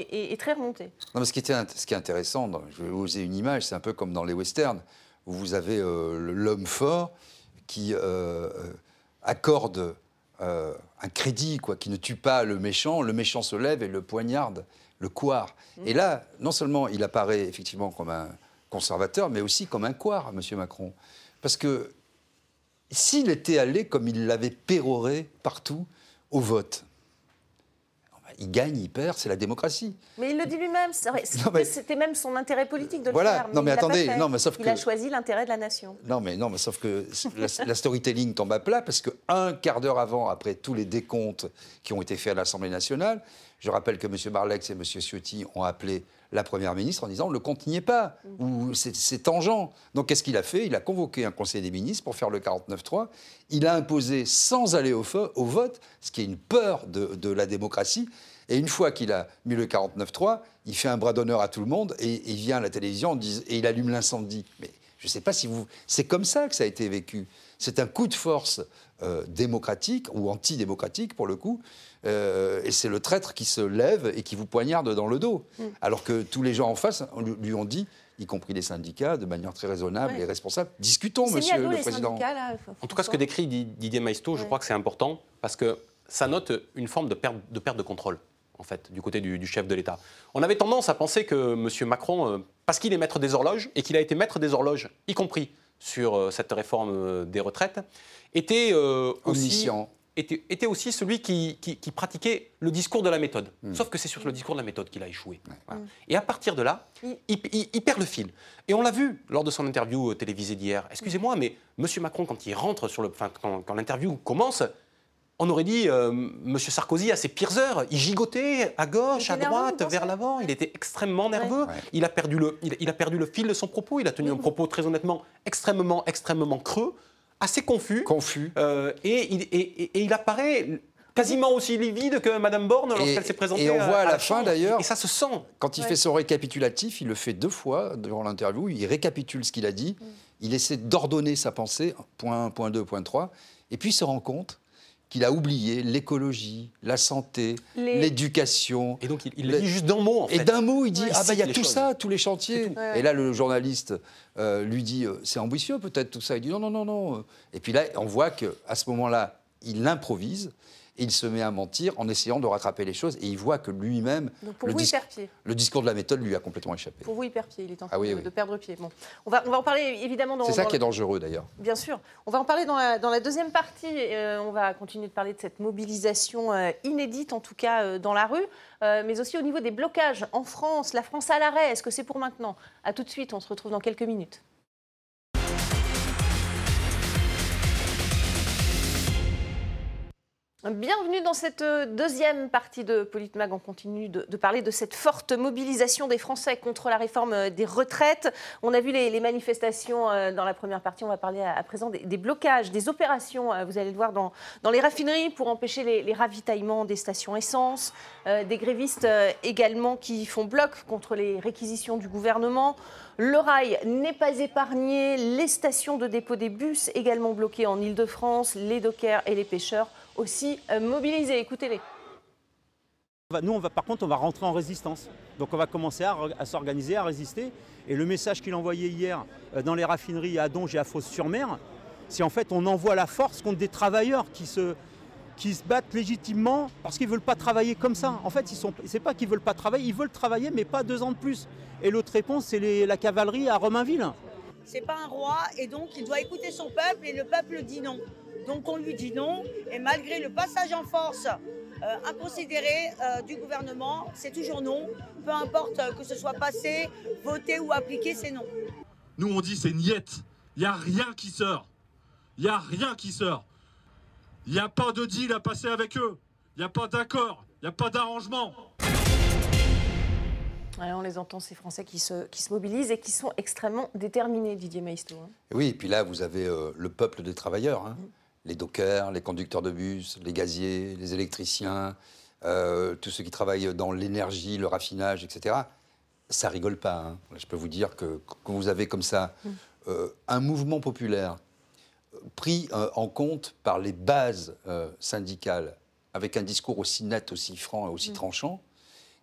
et, très remontés. Non, mais ce, qui était, ce qui est intéressant, je vais oser une image, c'est un peu comme dans les westerns, où vous avez euh, l'homme fort qui euh, accorde euh, un crédit, quoi, qui ne tue pas le méchant, le méchant se lève et le poignarde, le couard. Et là, non seulement il apparaît effectivement comme un conservateur, mais aussi comme un couard, M. Macron. Parce que s'il était allé, comme il l'avait péroré partout, au vote, il gagne, il perd, c'est la démocratie. Mais il le dit lui-même, Non, mais- c'était même son intérêt politique de Voilà. le faire. Non, mais l'a pas attendez, non, mais sauf il que- a choisi l'intérêt de la nation. Non, mais non, mais sauf que la, la storytelling tombe à plat parce que un quart d'heure avant, après tous les décomptes qui ont été faits à l'Assemblée nationale, je rappelle que M. Barlex et M. Ciotti ont appelé la Première ministre en disant le compte n'y est pas, ou c'est tangent. Donc qu'est-ce qu'il a fait? Il a convoqué un Conseil des ministres pour faire le 49-3. Il a imposé sans aller au, au vote, ce qui est une peur de, de la démocratie. Et une fois qu'il a mis le 49-3, il fait un bras d'honneur à tout le monde et, il vient à la télévision et il allume l'incendie. Mais je ne sais pas si vous. C'est comme ça que ça a été vécu. C'est un coup de force euh, démocratique ou antidémocratique pour le coup. Euh, et c'est le traître qui se lève et qui vous poignarde dans le dos. Alors que tous les gens en face lui, ont dit, y compris les syndicats, de manière très raisonnable Ouais. et responsable, discutons, monsieur le les président. syndicats, là, En tout cas, ce que décrit Di- Didier Maisto, je Ouais. crois que c'est important parce que ça note une forme de perte de, perte de contrôle, en fait, du côté du, du chef de l'État. On avait tendance à penser que M. Macron, euh, parce qu'il est maître des horloges et qu'il a été maître des horloges, y compris sur euh, cette réforme euh, des retraites, était euh, aussi. Était, était aussi celui qui, qui- qui pratiquait le discours de la méthode. Hmm. Sauf que c'est sur le discours de la méthode qu'il a échoué. Voilà. Et à partir de là, il, il- il perd le fil. Et on l'a vu lors de son interview télévisée d'hier. Excusez-moi, mais M. Macron, quand il rentre sur le, enfin, quand, quand l'interview commence, on aurait dit euh, M. Sarkozy à ses pires heures. Il gigotait à gauche, à droite, vers l'avant. Il était extrêmement nerveux. Ouais. Il, a perdu le, il, il a perdu le fil de son propos. Il a tenu un propos très honnêtement extrêmement, extrêmement creux. assez confus. Confus. Euh, et, il, et- et- et il apparaît quasiment aussi livide que Madame Borne lorsqu'elle s'est présentée. et on voit à la fin, Chambre. d'ailleurs- Et ça se sent. Quand il Ouais. fait son récapitulatif, il le fait deux fois durant l'interview. Il récapitule ce qu'il a dit. Mm. Il essaie d'ordonner sa pensée, point 1, point 2, point 3. Et puis il se rend compte qu'il a oublié l'écologie, la santé, Les- l'éducation. Et donc il, il Le- dit juste d'un mot en fait. Et d'un mot, il dit Ouais. Ah, bah, il y a tout choses. ça, tous les chantiers. tout. Ouais, ouais. Et là, le journaliste euh, lui dit euh, C'est ambitieux, peut-être, tout ça. Il dit Non, non, non, non. Et puis là, on voit qu'à ce moment-là, il improvise. Et il se met à mentir en essayant de rattraper les choses. Et il voit que lui-même, pour le, vous, il dis- perd pied. le discours de la méthode lui a complètement échappé. Pour vous, il perd pied. Il est en train Ah oui, de, oui. de perdre pied. Bon, on va, on va en parler évidemment dans. C'est ça dans qui est dangereux d'ailleurs. Bien sûr. On va en parler dans la, dans la deuxième partie. Euh, on va continuer de parler de cette mobilisation euh, inédite, en tout cas euh, dans la rue, mais aussi au niveau des blocages en France. La France à l'arrêt, est-ce que c'est pour maintenant? À tout de suite, on se retrouve dans quelques minutes. Bienvenue dans cette euh, deuxième partie de Politmag. On continue de, parler de cette forte mobilisation des Français contre la réforme euh, des retraites. On a vu les, manifestations euh, dans la première partie. On va parler à, présent des, blocages, des opérations, vous allez le voir, dans, les raffineries pour empêcher les, ravitaillements des stations essence. Des grévistes également qui font bloc contre les réquisitions du gouvernement. Le rail n'est pas épargné. Les stations de dépôt des bus également bloquées en Ile-de-France. Les dockers et les pêcheurs aussi euh, mobilisés. Écoutez-les. Nous, on va, par contre, on va rentrer en résistance. Donc, on va commencer à, s'organiser, à résister. Et le message qu'il envoyait hier euh, dans les raffineries à Donge et à Fos-sur-Mer, c'est en fait, on envoie la force contre des travailleurs qui se, qui se battent légitimement parce qu'ils ne veulent pas travailler comme ça. En fait, ce n'est pas qu'ils ne veulent pas travailler, ils veulent travailler, mais pas deux ans de plus. Et l'autre réponse, c'est la cavalerie à Romainville. C'est pas un roi et donc il doit écouter son peuple et le peuple dit non. Donc on lui dit non et malgré le passage en force euh, inconsidéré euh, du gouvernement, c'est toujours non. Peu importe euh, que ce soit passé, voté ou appliqué, c'est non. Nous, on dit c'est niette. Il n'y a rien qui sort. Il n'y a rien qui sort. Il n'y a pas de deal à passer avec eux. Il n'y a pas d'accord. Il n'y a pas d'arrangement. Ouais, on les entend, ces Français qui se, qui se mobilisent et qui sont extrêmement déterminés, Didier Maisto. hein. Oui, et puis là, vous avez euh, le peuple des travailleurs, hein. les dockers, les conducteurs de bus, les gaziers, les électriciens, euh, tous ceux qui travaillent dans l'énergie, le raffinage, etc. Ça rigole pas. hein. Je peux vous dire que quand vous avez comme ça euh, un mouvement populaire pris en compte par les bases syndicales, avec un discours aussi net, aussi franc et aussi tranchant,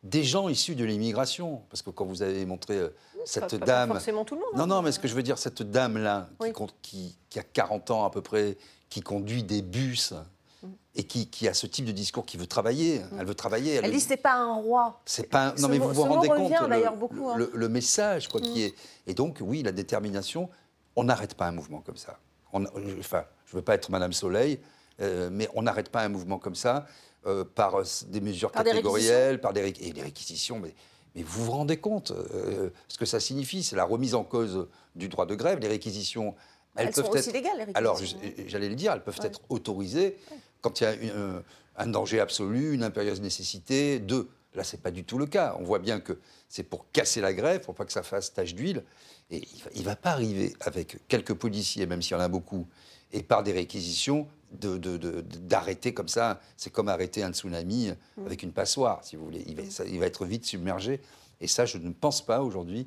des gens issus de l'immigration, parce que quand vous avez montré euh, cette Pas- pas dame... forcément tout le monde. Non, hein. non, mais ce que je veux dire, cette dame-là, qui, Oui. con- qui- qui a 40 ans à peu près, qui conduit des bus Mm. et qui, qui a ce type de discours, qui veut travailler, elle veut travailler. Elle dit c'est pas un roi. c'est pas. un- Ce Non, mais vous vous rendez compte le, d'ailleurs beaucoup, hein. le- le message quoi, qui est. Et donc, oui, la détermination. On n'arrête pas un mouvement comme ça. On- enfin, je ne veux pas être Madame Soleil, euh, mais on n'arrête pas un mouvement comme ça euh, par euh, des mesures Par des catégorielles, par des, ré- et des réquisitions. Mais, mais vous vous rendez compte euh, ce que ça signifie C'est la remise en cause du droit de grève. Les réquisitions, elles, Elles peuvent sont aussi être. légales, les Alors, réquisitions. j'allais le dire, elles peuvent Ouais. être autorisées quand il y a une- un, un danger absolu, une impérieuse nécessité. Deux, là, c'est pas du tout le cas. On voit bien que c'est pour casser la grève, pour pas que ça fasse tache d'huile. Et il va, il va pas arriver avec quelques policiers, même s'il y en a beaucoup, et par des réquisitions, de- de- de- d'arrêter comme ça. C'est comme arrêter un tsunami Mm. avec une passoire, si vous voulez. Il va, ça- il va être vite submergé. Et ça, je ne pense pas aujourd'hui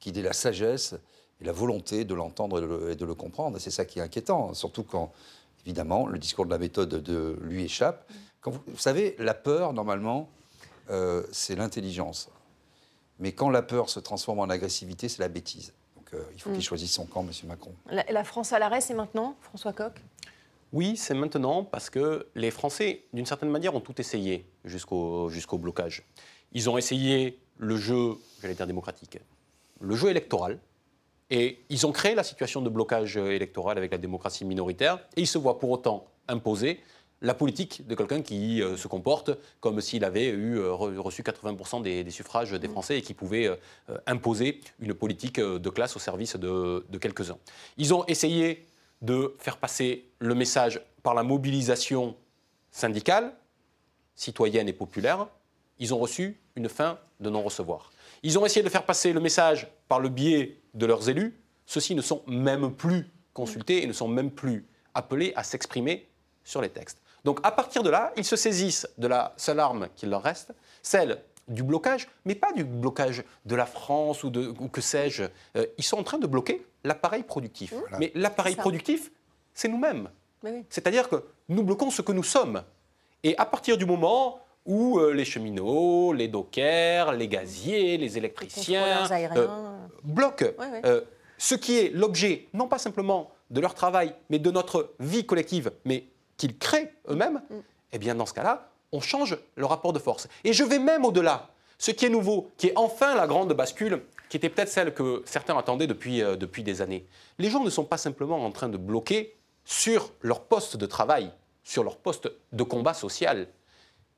qu'il ait la sagesse et la volonté de l'entendre et de le- et de le comprendre. Et c'est ça qui est inquiétant, surtout quand, évidemment, le discours de la méthode de lui échappe. Quand vous, vous savez, la peur, normalement, euh, c'est l'intelligence. Mais quand la peur se transforme en agressivité, c'est la bêtise. Donc euh, il faut Mm. qu'il choisisse son camp, M. Macron. La, la France à l'arrêt, c'est maintenant, François Coq? Oui, c'est maintenant parce que les Français, d'une certaine manière, ont tout essayé jusqu'au blocage. Ils ont essayé le jeu, j'allais dire démocratique, le jeu électoral, et ils ont créé la situation de blocage électoral avec la démocratie minoritaire, et ils se voient pour autant imposer la politique de quelqu'un qui euh, se comporte comme s'il avait eu euh, re- reçu 80% des, suffrages des Français et qui pouvait euh, imposer une politique de classe au service de, de quelques-uns. Ils ont essayé de faire passer le message par la mobilisation syndicale, citoyenne et populaire. Ils ont reçu une fin de non-recevoir. Ils ont essayé de faire passer le message par le biais de leurs élus. Ceux-ci ne sont même plus consultés et ne sont même plus appelés à s'exprimer sur les textes. Donc à partir de là, ils se saisissent de la seule arme qu'il leur reste, celle du blocage, mais pas du blocage de la France ou, de, ou que sais-je. Euh, ils sont en train de bloquer l'appareil productif. Mais l'appareil productif, c'est nous-mêmes. Oui. C'est-à-dire que nous bloquons ce que nous sommes. Et à partir du moment où euh, les cheminots, les dockers, les gaziers, les électriciens euh, bloquent euh, ce qui est l'objet, non pas simplement de leur travail, mais de notre vie collective, mais qu'ils créent eux-mêmes, Mm. eh bien dans ce cas-là, on change le rapport de force. Et je vais même au-delà. Ce qui est nouveau, qui est enfin la grande bascule, qui était peut-être celle que certains attendaient depuis, euh, depuis des années. Les gens ne sont pas simplement en train de bloquer sur leur poste de travail, sur leur poste de combat social.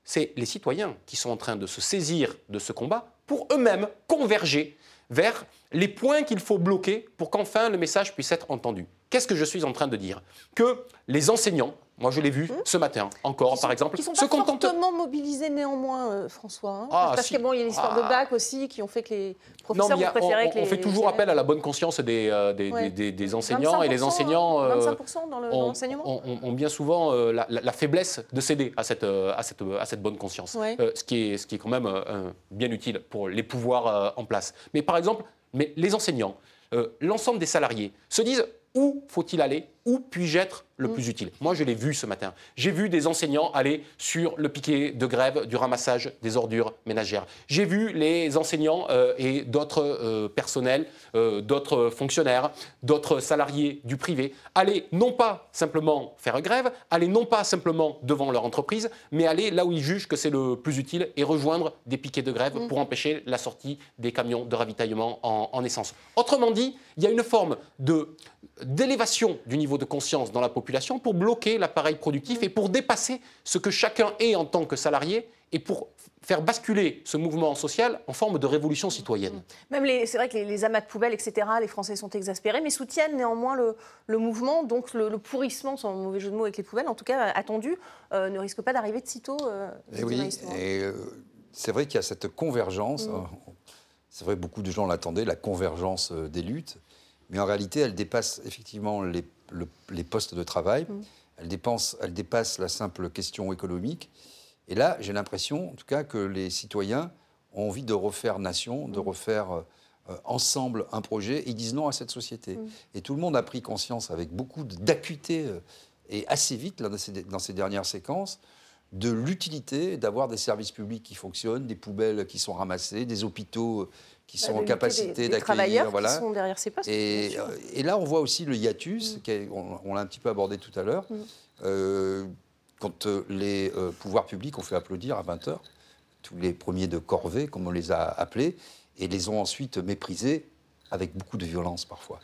C'est les citoyens qui sont en train de se saisir de ce combat pour eux-mêmes converger vers les points qu'il faut bloquer pour qu'enfin le message puisse être entendu. Qu'est-ce que je suis en train de dire? Que les enseignants, moi je l'ai vu ce matin encore par exemple, Qui sont se pas fortement mobilisés néanmoins, euh, François. hein. Ah, Parce si. qu'il bon, il y a l'histoire Ah. de bac aussi qui ont fait que les Non, professeurs ont préféré on, que les on fait toujours appel à la bonne conscience des, euh, des, Ouais. des- enseignants et les 25%, enseignants euh, 25% dans le- ont, l'enseignement ont- ont- bien souvent euh, la, la- la faiblesse de céder à cette, à cette, à cette bonne conscience, Ouais. Ce, qui est, ce qui est quand même bien utile pour les pouvoirs en place. Mais par exemple, mais les enseignants, l'ensemble des salariés se disent où faut-il aller Où puis-je être Mm. le plus utile? Moi, je l'ai vu ce matin. J'ai vu des enseignants aller sur le piquet de grève du ramassage des ordures ménagères. J'ai vu les enseignants euh, et d'autres euh, personnels, euh, d'autres fonctionnaires, d'autres salariés du privé aller non pas simplement faire grève, aller non pas simplement devant leur entreprise, mais aller là où ils jugent que c'est le plus utile et rejoindre des piquets de grève Mm. pour empêcher la sortie des camions de ravitaillement en, en essence. Autrement dit, il y a une forme d'élévation du niveau de conscience dans la population pour bloquer l'appareil productif et pour dépasser ce que chacun est en tant que salarié et pour faire basculer ce mouvement social en forme de révolution citoyenne. Même les, c'est vrai que les, les amas de poubelles, etc., les Français sont exaspérés, mais soutiennent néanmoins le, le mouvement. Donc le, le pourrissement, sans mauvais jeu de mots avec les poubelles, en tout cas attendu, euh, ne risque pas d'arriver de sitôt. euh, Et oui, Maïsto. et euh, c'est vrai qu'il y a cette convergence. Mm. hein, C'est vrai, beaucoup de gens l'attendaient, la convergence euh, des luttes. Mais en réalité, elle dépasse effectivement les, le- les postes de travail. Mm. Elle, dépense, elle dépasse la simple question économique. Et là, j'ai l'impression, en tout cas, que les citoyens ont envie de refaire nation, de refaire euh, ensemble un projet. Ils disent non à cette société. Mm. Et tout le monde a pris conscience avec beaucoup d'acuité euh, et assez vite là, dans, ces, dans ces dernières séquences de l'utilité d'avoir des services publics qui fonctionnent, des poubelles qui sont ramassées, des hôpitaux euh, qui Bah, sont en capacité d'accueillir. travailleurs Voilà. qui sont derrière ces postes. Et, euh, et là, on voit aussi le hiatus, est- on, on l'a un petit peu abordé tout à l'heure, Mm. euh, quand les euh, pouvoirs publics ont fait applaudir à 20h, tous les premiers de corvée, comme on les a appelés, et les ont ensuite méprisés avec beaucoup de violence parfois.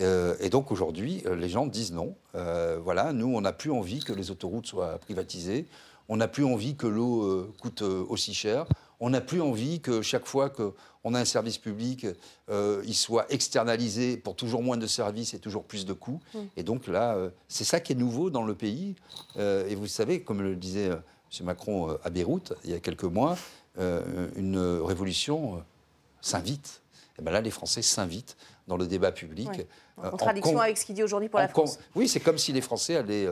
Euh, et donc aujourd'hui, les gens disent non. Voilà, nous, on n'a plus envie que les autoroutes soient privatisées. On n'a plus envie que l'eau euh, coûte euh, aussi cher. On n'a plus envie que chaque fois qu'on a un service public, euh, il soit externalisé pour toujours moins de services et toujours plus de coûts. Et donc là, euh, c'est ça qui est nouveau dans le pays. Euh, et vous savez, comme le disait M. Macron à Beyrouth il y a quelques mois, une révolution s'invite. Et ben là, les Français s'invitent dans le débat public. Ouais. En contradiction con- avec ce qu'il dit aujourd'hui pour la France. Oui, c'est comme si les Français allaient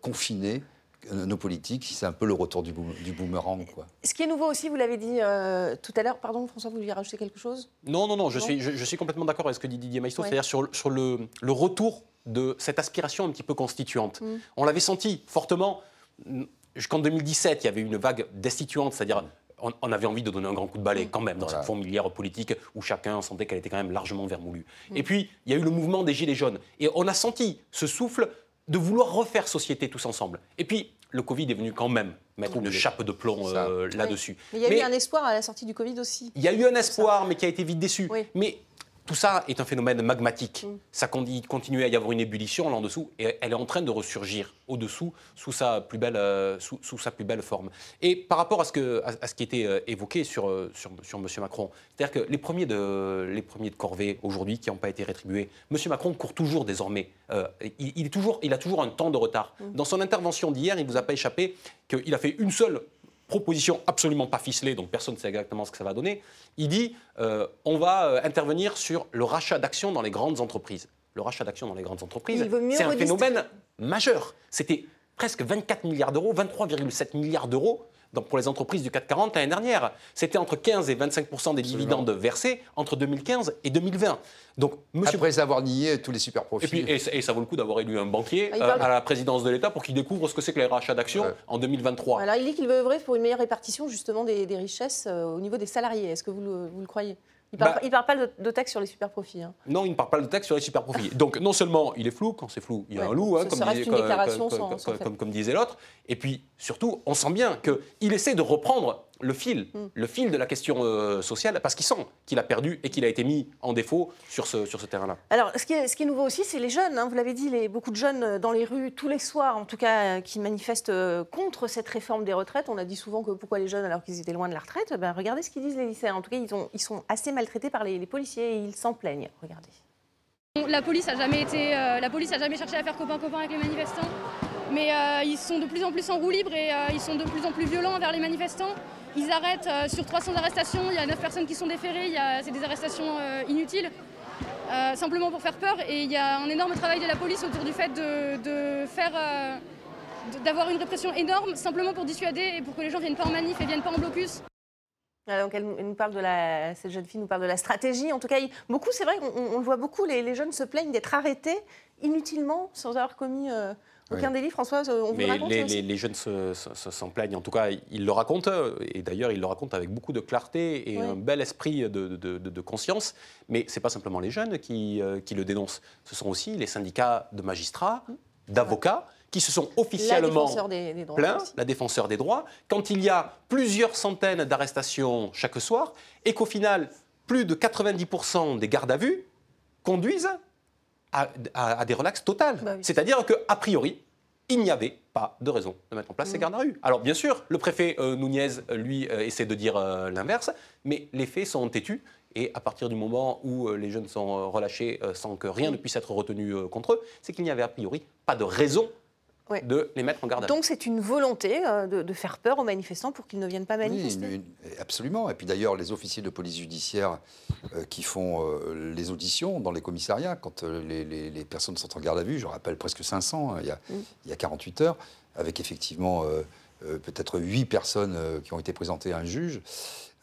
confiner nos politiques. C'est un peu le retour du, boom- du boomerang. Quoi. Ce qui est nouveau aussi, vous l'avez dit euh, tout à l'heure, pardon François, vous vouliez rajouter quelque chose? Non, non, non, je, Non suis, je, je suis complètement d'accord avec ce que dit Didier Ouais. c'est-à-dire sur, sur le, le retour de cette aspiration un petit peu constituante. Mm. On l'avait senti fortement mm, jusqu'en 2017, il y avait une vague destituante, c'est-à-dire on, on avait envie de donner un grand coup de balai quand même dans Voilà. cette fourmilière politique où chacun sentait qu'elle était quand même largement vermoulue. Mm. Et puis, il y a eu le mouvement des Gilets jaunes. Et on a senti ce souffle de vouloir refaire société tous ensemble. Et puis, le Covid est venu quand même mettre une chape de plomb euh, là-dessus. Mais il y a eu un espoir à la sortie du Covid aussi. il y a eu un espoir, mais qui a été vite déçu. Oui. Mais tout ça est un phénomène magmatique. Mm. Ça continue à y avoir une ébullition là en dessous, et elle est en train de ressurgir au-dessous sous sa plus belle, euh, sous, sous sa plus belle forme. Et par rapport à ce, que, à, à ce qui était euh, évoqué sur, euh, sur, sur M. Macron, c'est-à-dire que les premiers de, les premiers de corvée aujourd'hui qui n'ont pas été rétribués, M. Macron court toujours désormais. Euh, il, il est toujours, il a toujours un temps de retard. Dans son intervention d'hier, il ne vous a pas échappé qu'il a fait une seule proposition absolument pas ficelée, donc personne ne sait exactement ce que ça va donner. Il dit euh, on va euh, intervenir sur le rachat d'actions dans les grandes entreprises. le rachat d'actions dans les grandes entreprises, c'est un phénomène majeur. C'était presque 24 milliards d'euros, 23,7 milliards d'euros dans- pour les entreprises du CAC 40 l'année dernière. C'était entre 15 et 25% des dividendes versés entre 2015 et 2020. Donc, monsieur Après avoir nié tous les super profits. et, puis, et, et ça vaut le coup d'avoir élu un banquier Ah, euh, parle- à la présidence de l'État pour qu'il découvre ce que c'est que les rachats d'actions Ouais. en 2023. Alors, il dit qu'il veut œuvrer pour une meilleure répartition justement des, des richesses euh, au niveau des salariés. Est-ce que vous le, vous le croyez? Il ne Bah- parle pas de, taxes sur les super profits. hein. Non, il ne parle pas de taxe sur les super profits. Donc, non seulement il est flou, quand c'est flou, il y a Ouais, un loup, hein, comme, reste disait, une déclaration comme- sans- sans fait. comme- comme disait l'autre. Et puis, surtout, on sent bien qu'il essaie de reprendre le fil, Mm. le fil de la question euh, sociale, parce qu'il sent qu'il a perdu et qu'il a été mis en défaut sur ce, sur ce terrain-là. Alors, ce qui est, ce qui est nouveau aussi, c'est les jeunes. hein. vous l'avez dit, les, beaucoup de jeunes euh, dans les rues tous les soirs, en tout cas, euh, qui manifestent contre cette réforme des retraites. On a dit souvent que pourquoi les jeunes alors qu'ils étaient loin de la retraite ben, Regardez ce qu'ils disent les lycéens. En tout cas, ils, ont- ils sont assez maltraités par les, les policiers et ils s'en plaignent. Regardez. La police a jamais été, euh, la police a jamais cherché à faire copain-copain avec les manifestants, mais euh, ils sont de plus en plus en roue libre et euh, ils sont de plus en plus violents envers les manifestants. Ils arrêtent euh, sur 300 arrestations, il y a 9 personnes qui sont déférées, c'est des arrestations euh, inutiles, euh, simplement pour faire peur. Et il y a un énorme travail de la police autour du fait de, faire, d'avoir une répression énorme, simplement pour dissuader et pour que les gens viennent pas en manif et viennent pas en blocus. Alors, la, cette jeune fille nous parle de la stratégie. En tout cas, beaucoup, c'est vrai, on, le voit beaucoup. Les, jeunes se plaignent d'être arrêtés inutilement sans avoir commis aucun délit. François, on vous Mais le raconte les, jeunes se- se- se- s'en plaignent. En tout cas, ils le racontent. euh, Et d'ailleurs, ils le racontent avec beaucoup de clarté et Oui. un bel esprit de, de- de- de conscience. Mais ce n'est pas simplement les jeunes qui, euh, qui le dénoncent. Ce sont aussi les syndicats de magistrats, d'avocats, qui se sont La officiellement des, des plein, aussi. la défenseur des droits, quand il y a plusieurs centaines d'arrestations chaque soir et qu'au final, plus de 90% des gardes à vue conduisent à, à- à des relax totales. Bah oui. C'est-à-dire qu'a priori, il n'y avait pas de raison de mettre en place ces gardes à vue. Alors bien sûr, le préfet euh, Nunez, lui, euh, essaie de dire euh, l'inverse, mais les faits sont têtus. Et à partir du moment où euh, les jeunes sont relâchés sans que rien ne puisse être retenu contre eux, c'est qu'il n'y avait a priori pas de raison Ouais. de les mettre en garde à vue. Donc c'est une volonté euh, de, de faire peur aux manifestants pour qu'ils ne viennent pas Oui, manifester. une- une- absolument. Et puis d'ailleurs, les officiers de police judiciaire euh, qui font euh, les auditions dans les commissariats, quand euh, les, les- les personnes sont en garde à vue, je rappelle presque 500 hein, il, y a, Mm. il y a 48 heures, avec effectivement euh, euh, peut-être 8 personnes euh, qui ont été présentées à un juge,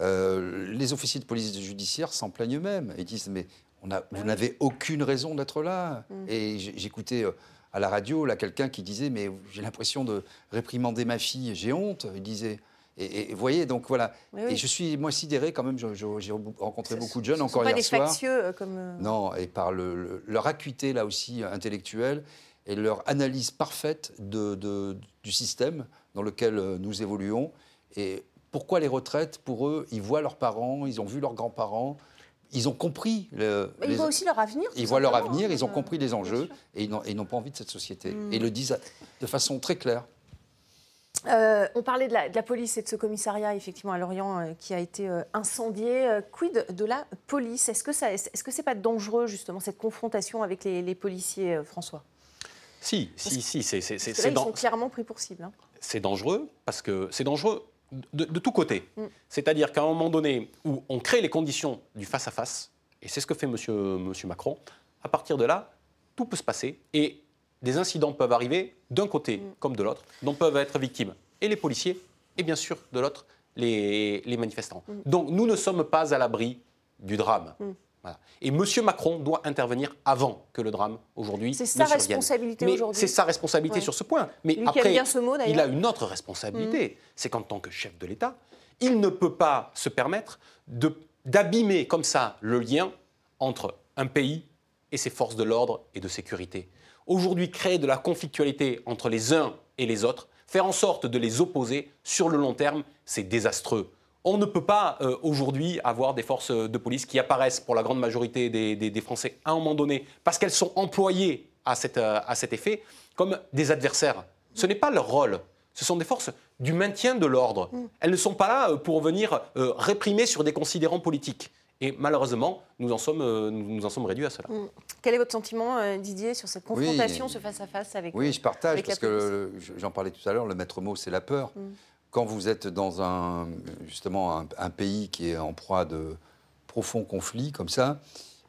euh, les officiers de police judiciaire s'en plaignent eux-mêmes. Ils disent, mais on a, vous n'avez aucune raison d'être là. Mm. Et j'écoutais... à la radio, là, quelqu'un qui disait Mais j'ai l'impression de réprimander ma fille, j'ai honte. Il disait. Et, vous voyez, donc voilà. Oui, oui. Et je suis, moi, sidéré quand même. J'ai rencontré Ce- beaucoup de jeunes Ce ne sont encore pas hier des soir. factieux euh, comme. euh, Non, et par le- le- leur acuité, là aussi, intellectuelle, et leur analyse parfaite de, de- du système dans lequel euh, nous évoluons. Et pourquoi les retraites Pour eux, ils voient leurs parents, ils ont vu leurs grands-parents, ils ont compris. le- mais les- Ils voient aussi leur avenir. ils voient leur avenir, hein, ils ont euh, compris les enjeux et ils n'ont ils pas envie de cette société. Mm. Et le disent de façon très claire. Euh, on parlait de la, de la police et de ce commissariat, effectivement, à Lorient, euh, qui a été euh, incendié. Quid de la police? Est-ce que ça, est-ce que c'est pas dangereux, justement, cette confrontation avec les, les policiers, euh, François? Si, si, si, c'est c'est- Parce là, ils sont clairement pris pour cible. hein. c'est dangereux parce que c'est dangereux de, de tous côtés. Mm. C'est-à-dire qu'à un moment donné où on crée les conditions du face-à-face, et c'est ce que fait monsieur, monsieur Macron, à partir de là, tout peut se passer et des incidents peuvent arriver d'un côté Mm. comme de l'autre, dont peuvent être victimes et les policiers et bien sûr de l'autre les, les manifestants. Mm. Donc nous ne sommes pas à l'abri du drame. Mm. Voilà. Et Monsieur Macron doit intervenir avant que le drame aujourd'hui. C'est ne sa responsabilité aujourd'hui. C'est sa responsabilité sur ce point. Mais Lui après, mot, il a une autre responsabilité. C'est qu'en tant que chef de l'État, il ne peut pas se permettre d'abîmer comme ça le lien entre un pays et ses forces de l'ordre et de sécurité. Aujourd'hui, créer de la conflictualité entre les uns et les autres, faire en sorte de les opposer sur le long terme, c'est désastreux. On ne peut pas euh, aujourd'hui avoir des forces de police qui apparaissent pour la grande majorité des, des- des Français à un moment donné parce qu'elles sont employées à, cette, euh, à cet effet comme des adversaires. Ce n'est pas leur rôle. Ce sont des forces du maintien de l'ordre. Elles ne sont pas là euh, pour venir euh, réprimer sur des considérants politiques. Et malheureusement, nous en sommes, euh, nous nous en sommes réduits à cela. Mm. Quel est votre sentiment, euh, Didier, sur cette Oui. confrontation, ce face-à-face avec Oui, je partage, parce que je- j'en parlais tout à l'heure, le maître mot, c'est la peur. Mm. Quand vous êtes dans un, justement un, un pays qui est en proie de profonds conflits comme ça,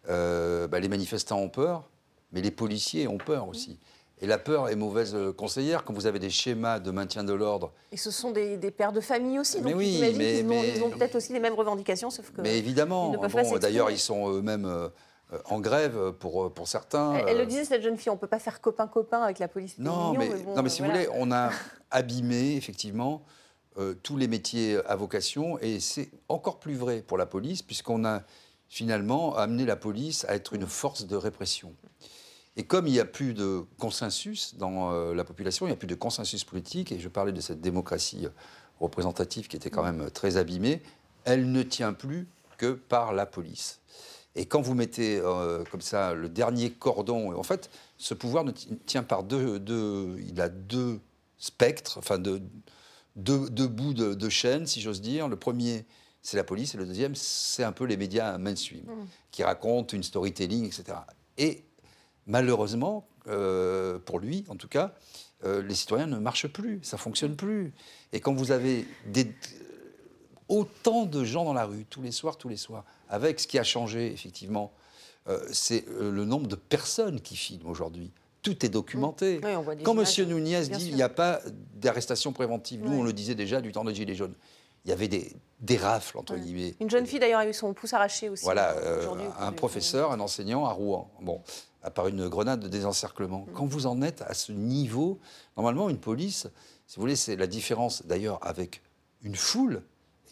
euh, bah, les manifestants ont peur. mais les policiers ont peur aussi. Et la peur est mauvaise conseillère. Quand vous avez des schémas de maintien de l'ordre, Et ce sont des, des pères de famille aussi, Mais donc oui, mais- ont, mais- ils ont peut-être aussi les mêmes revendications, sauf que... mais évidemment, bon, d'ailleurs, ils sont eux-mêmes euh, euh, en grève pour, pour certains. Elle, elle le disait, cette jeune fille, on ne peut pas faire copain-copain avec la police. Non, mais, bon, non, mais si voilà. vous voulez, on a abîmé effectivement euh, tous les métiers à vocation et c'est encore plus vrai pour la police puisqu'on a finalement amené la police à être une force de répression. Et comme il n'y a plus de consensus dans euh, la population, il n'y a plus de consensus politique, et je parlais de cette démocratie représentative qui était quand même très abîmée, elle ne tient plus que par la police. Et quand vous mettez euh, comme ça le dernier cordon, en fait, ce pouvoir ne ti- tient par deux, deux- il a deux spectres, enfin deux, deux, deux bouts de, de chaîne, si j'ose dire. Le premier, c'est la police, et le deuxième, c'est un peu les médias mainstream, qui racontent une storytelling, etc. Et malheureusement, euh, pour lui en tout cas, euh, les citoyens ne marchent plus, ça fonctionne plus. Et quand vous avez des, autant de gens dans la rue, tous les soirs, tous les soirs, avec ce qui a changé, effectivement, euh, c'est le nombre de personnes qui filment aujourd'hui. Tout est documenté. Oui, on Quand M. Nunez dit sûr. il n'y a pas d'arrestation préventive, nous Oui. on le disait déjà du temps des Gilets jaunes, il y avait des, des rafles, entre guillemets. Une jeune fille d'ailleurs a eu son pouce arraché aussi. Voilà, euh, un professeur, un enseignant à Rouen. Bon, à part une grenade de désencerclement. Mm. Quand vous en êtes à ce niveau, normalement, une police, si vous voulez, c'est la différence d'ailleurs avec une foule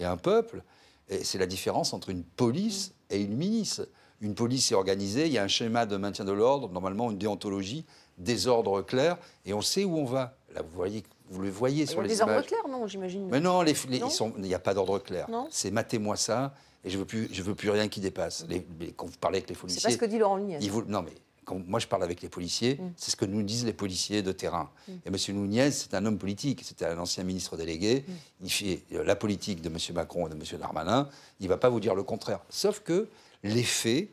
et un peuple, et c'est la différence entre une police Mm. et une milice. Une police est organisée, il y a un schéma de maintien de l'ordre, normalement une déontologie, des ordres clairs, et on sait où on va. Là, vous, voyez, vous le voyez Il y sur a les des ordres images. clairs, non, j'imagine. Mais non, les- les- Non ils sont- il n'y a pas d'ordre clair. C'est matez-moi ça, et je veux plus, je veux plus rien qui dépasse. Les- quand vous parlez avec les C'est policiers, pas ce que dit Laurent Nunez. vous- non mais quand moi je parle avec les policiers, Mm. c'est ce que nous disent les policiers de terrain. Mm. Et M. Nunez, c'est un homme politique, c'était un ancien ministre délégué. Mm. Il fait euh, la politique de M. Macron et de M. Darmanin. Il ne va pas vous dire le contraire. Sauf que les faits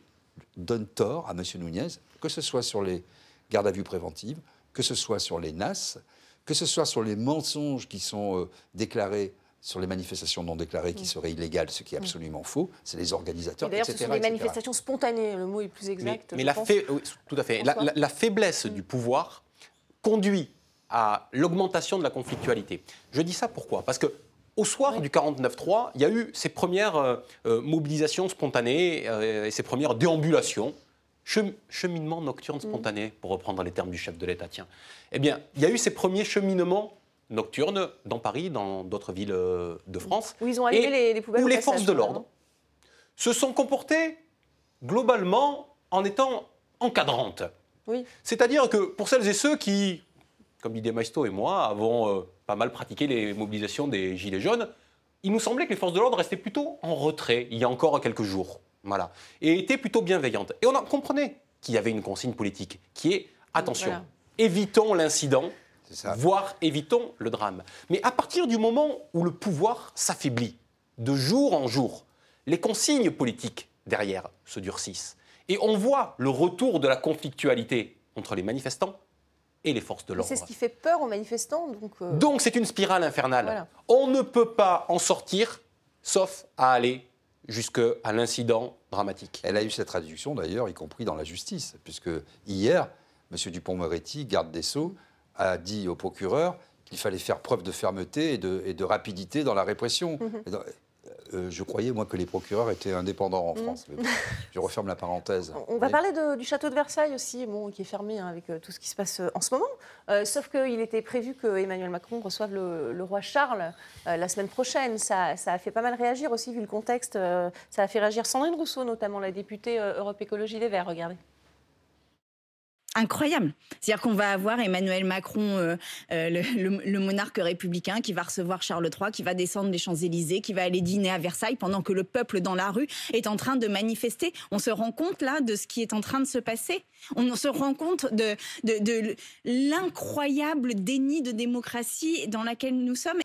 donnent tort à M. Nunez, que ce soit sur les gardes à vue préventives, que ce soit sur les NAS, que ce soit sur les mensonges qui sont euh, déclarés sur les manifestations non déclarées qui Mm. seraient illégales, ce qui est absolument faux. C'est les Et organisateurs, D'ailleurs, ce sont des etc. manifestations spontanées, le mot est plus exact. mais la, pense. fai- oui, tout à fait. La, François la- la faiblesse du pouvoir conduit à l'augmentation de la conflictualité. Je dis ça pourquoi? Parce que au soir du 49-3, il y a eu ces premières euh, euh, mobilisations spontanées euh, et ces premières déambulations, chem- cheminement nocturne spontané, pour reprendre les termes du chef de l'État. Tiens, eh bien, il y a eu ces premiers cheminements nocturnes dans Paris, dans d'autres villes de France, Où ils ont allumé les, les poubelles où les passage, forces de l'ordre se sont comportées globalement en étant encadrantes. Oui. C'est-à-dire que pour celles et ceux qui, comme Didier Maisto et moi, avons pas mal pratiqué les mobilisations des Gilets jaunes, il nous semblait que les forces de l'ordre restaient plutôt en retrait il y a encore quelques jours. Voilà. Et étaient plutôt bienveillantes. Et on en comprenait qu'il y avait une consigne politique qui est attention, Voilà. évitons l'incident, voire évitons le drame. Mais à partir du moment où le pouvoir s'affaiblit, de jour en jour, les consignes politiques derrière se durcissent. Et on voit le retour de la conflictualité entre les manifestants et les forces de l'ordre. C'est ce qui fait peur aux manifestants. Donc, euh, Donc c'est une spirale infernale. Voilà. On ne peut pas en sortir sauf à aller jusqu'à l'incident dramatique. Elle a eu cette traduction d'ailleurs, y compris dans la justice, puisque hier, M. Dupont-Moretti, garde des Sceaux, a dit au procureur qu'il fallait faire preuve de fermeté et de, et de rapidité dans la répression. Mhm. Euh, je croyais, moi, que les procureurs étaient indépendants en France. Mais bon, je referme la parenthèse. On va Oui. parler de- du château de Versailles aussi, bon, qui est fermé hein, avec euh, tout ce qui se passe euh, en ce moment. Euh, sauf qu'il était prévu que Emmanuel Macron reçoive le, le roi Charles euh, la semaine prochaine. Ça, ça a fait pas mal réagir aussi, vu le contexte. ça a fait réagir Sandrine Rousseau, notamment la députée Europe Écologie Les Verts. Regardez. Incroyable. C'est-à-dire qu'on va avoir Emmanuel Macron, euh, euh, le, monarque républicain, qui va recevoir Charles III, qui va descendre les Champs-Élysées, qui va aller dîner à Versailles pendant que le peuple dans la rue est en train de manifester. On se rend compte là de ce qui est en train de se passer. On se rend compte de, de l'incroyable déni de démocratie dans laquelle nous sommes.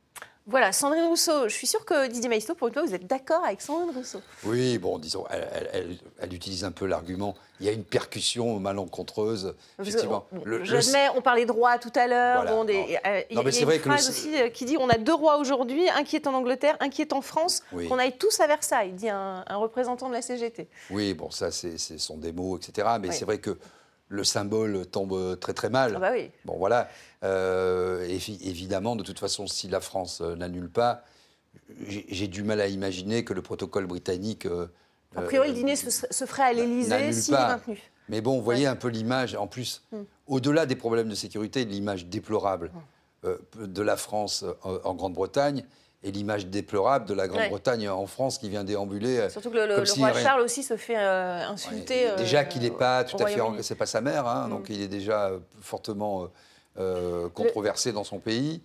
Voilà, Sandrine Rousseau. Je suis sûre que Didier Maisto, pour une fois, vous êtes d'accord avec Sandrine Rousseau. Oui, bon, disons, elle, elle- elle- elle utilise un peu l'argument. Il y a une percussion malencontreuse. Effectivement. J'admets, on parlait droit tout à l'heure. Voilà, bon, euh, il y a- vrai une que le- phrase aussi euh, qui dit on a deux rois aujourd'hui, un qui est en Angleterre, un qui est en France, Oui. qu'on aille tous à Versailles, dit un, un représentant de la CGT. Oui, bon, ça, c'est- ce sont des mots, etc. Mais Oui. c'est vrai que le symbole tombe très très mal. Ah bah oui. Bon voilà. Euh, évi- évidemment, de toute façon, si la France euh, n'annule pas, j'ai du mal à imaginer que le protocole britannique. euh, A priori, euh, le dîner se, se ferait à l'Élysée s'il est maintenu. Mais bon, vous voyez Ouais. un peu l'image, en plus, Mm. au-delà des problèmes de sécurité, l'image déplorable euh, de la France euh, en Grande-Bretagne et l'image déplorable de la Grande-Bretagne en France qui vient déambuler. euh, Surtout que le, si roi rien- Charles aussi se fait euh, insulter. euh, Déjà qu'il n'est pas tout à fait, c'est pas sa mère, hein, Mm. donc il est déjà euh, fortement euh, euh, controversé dans son pays.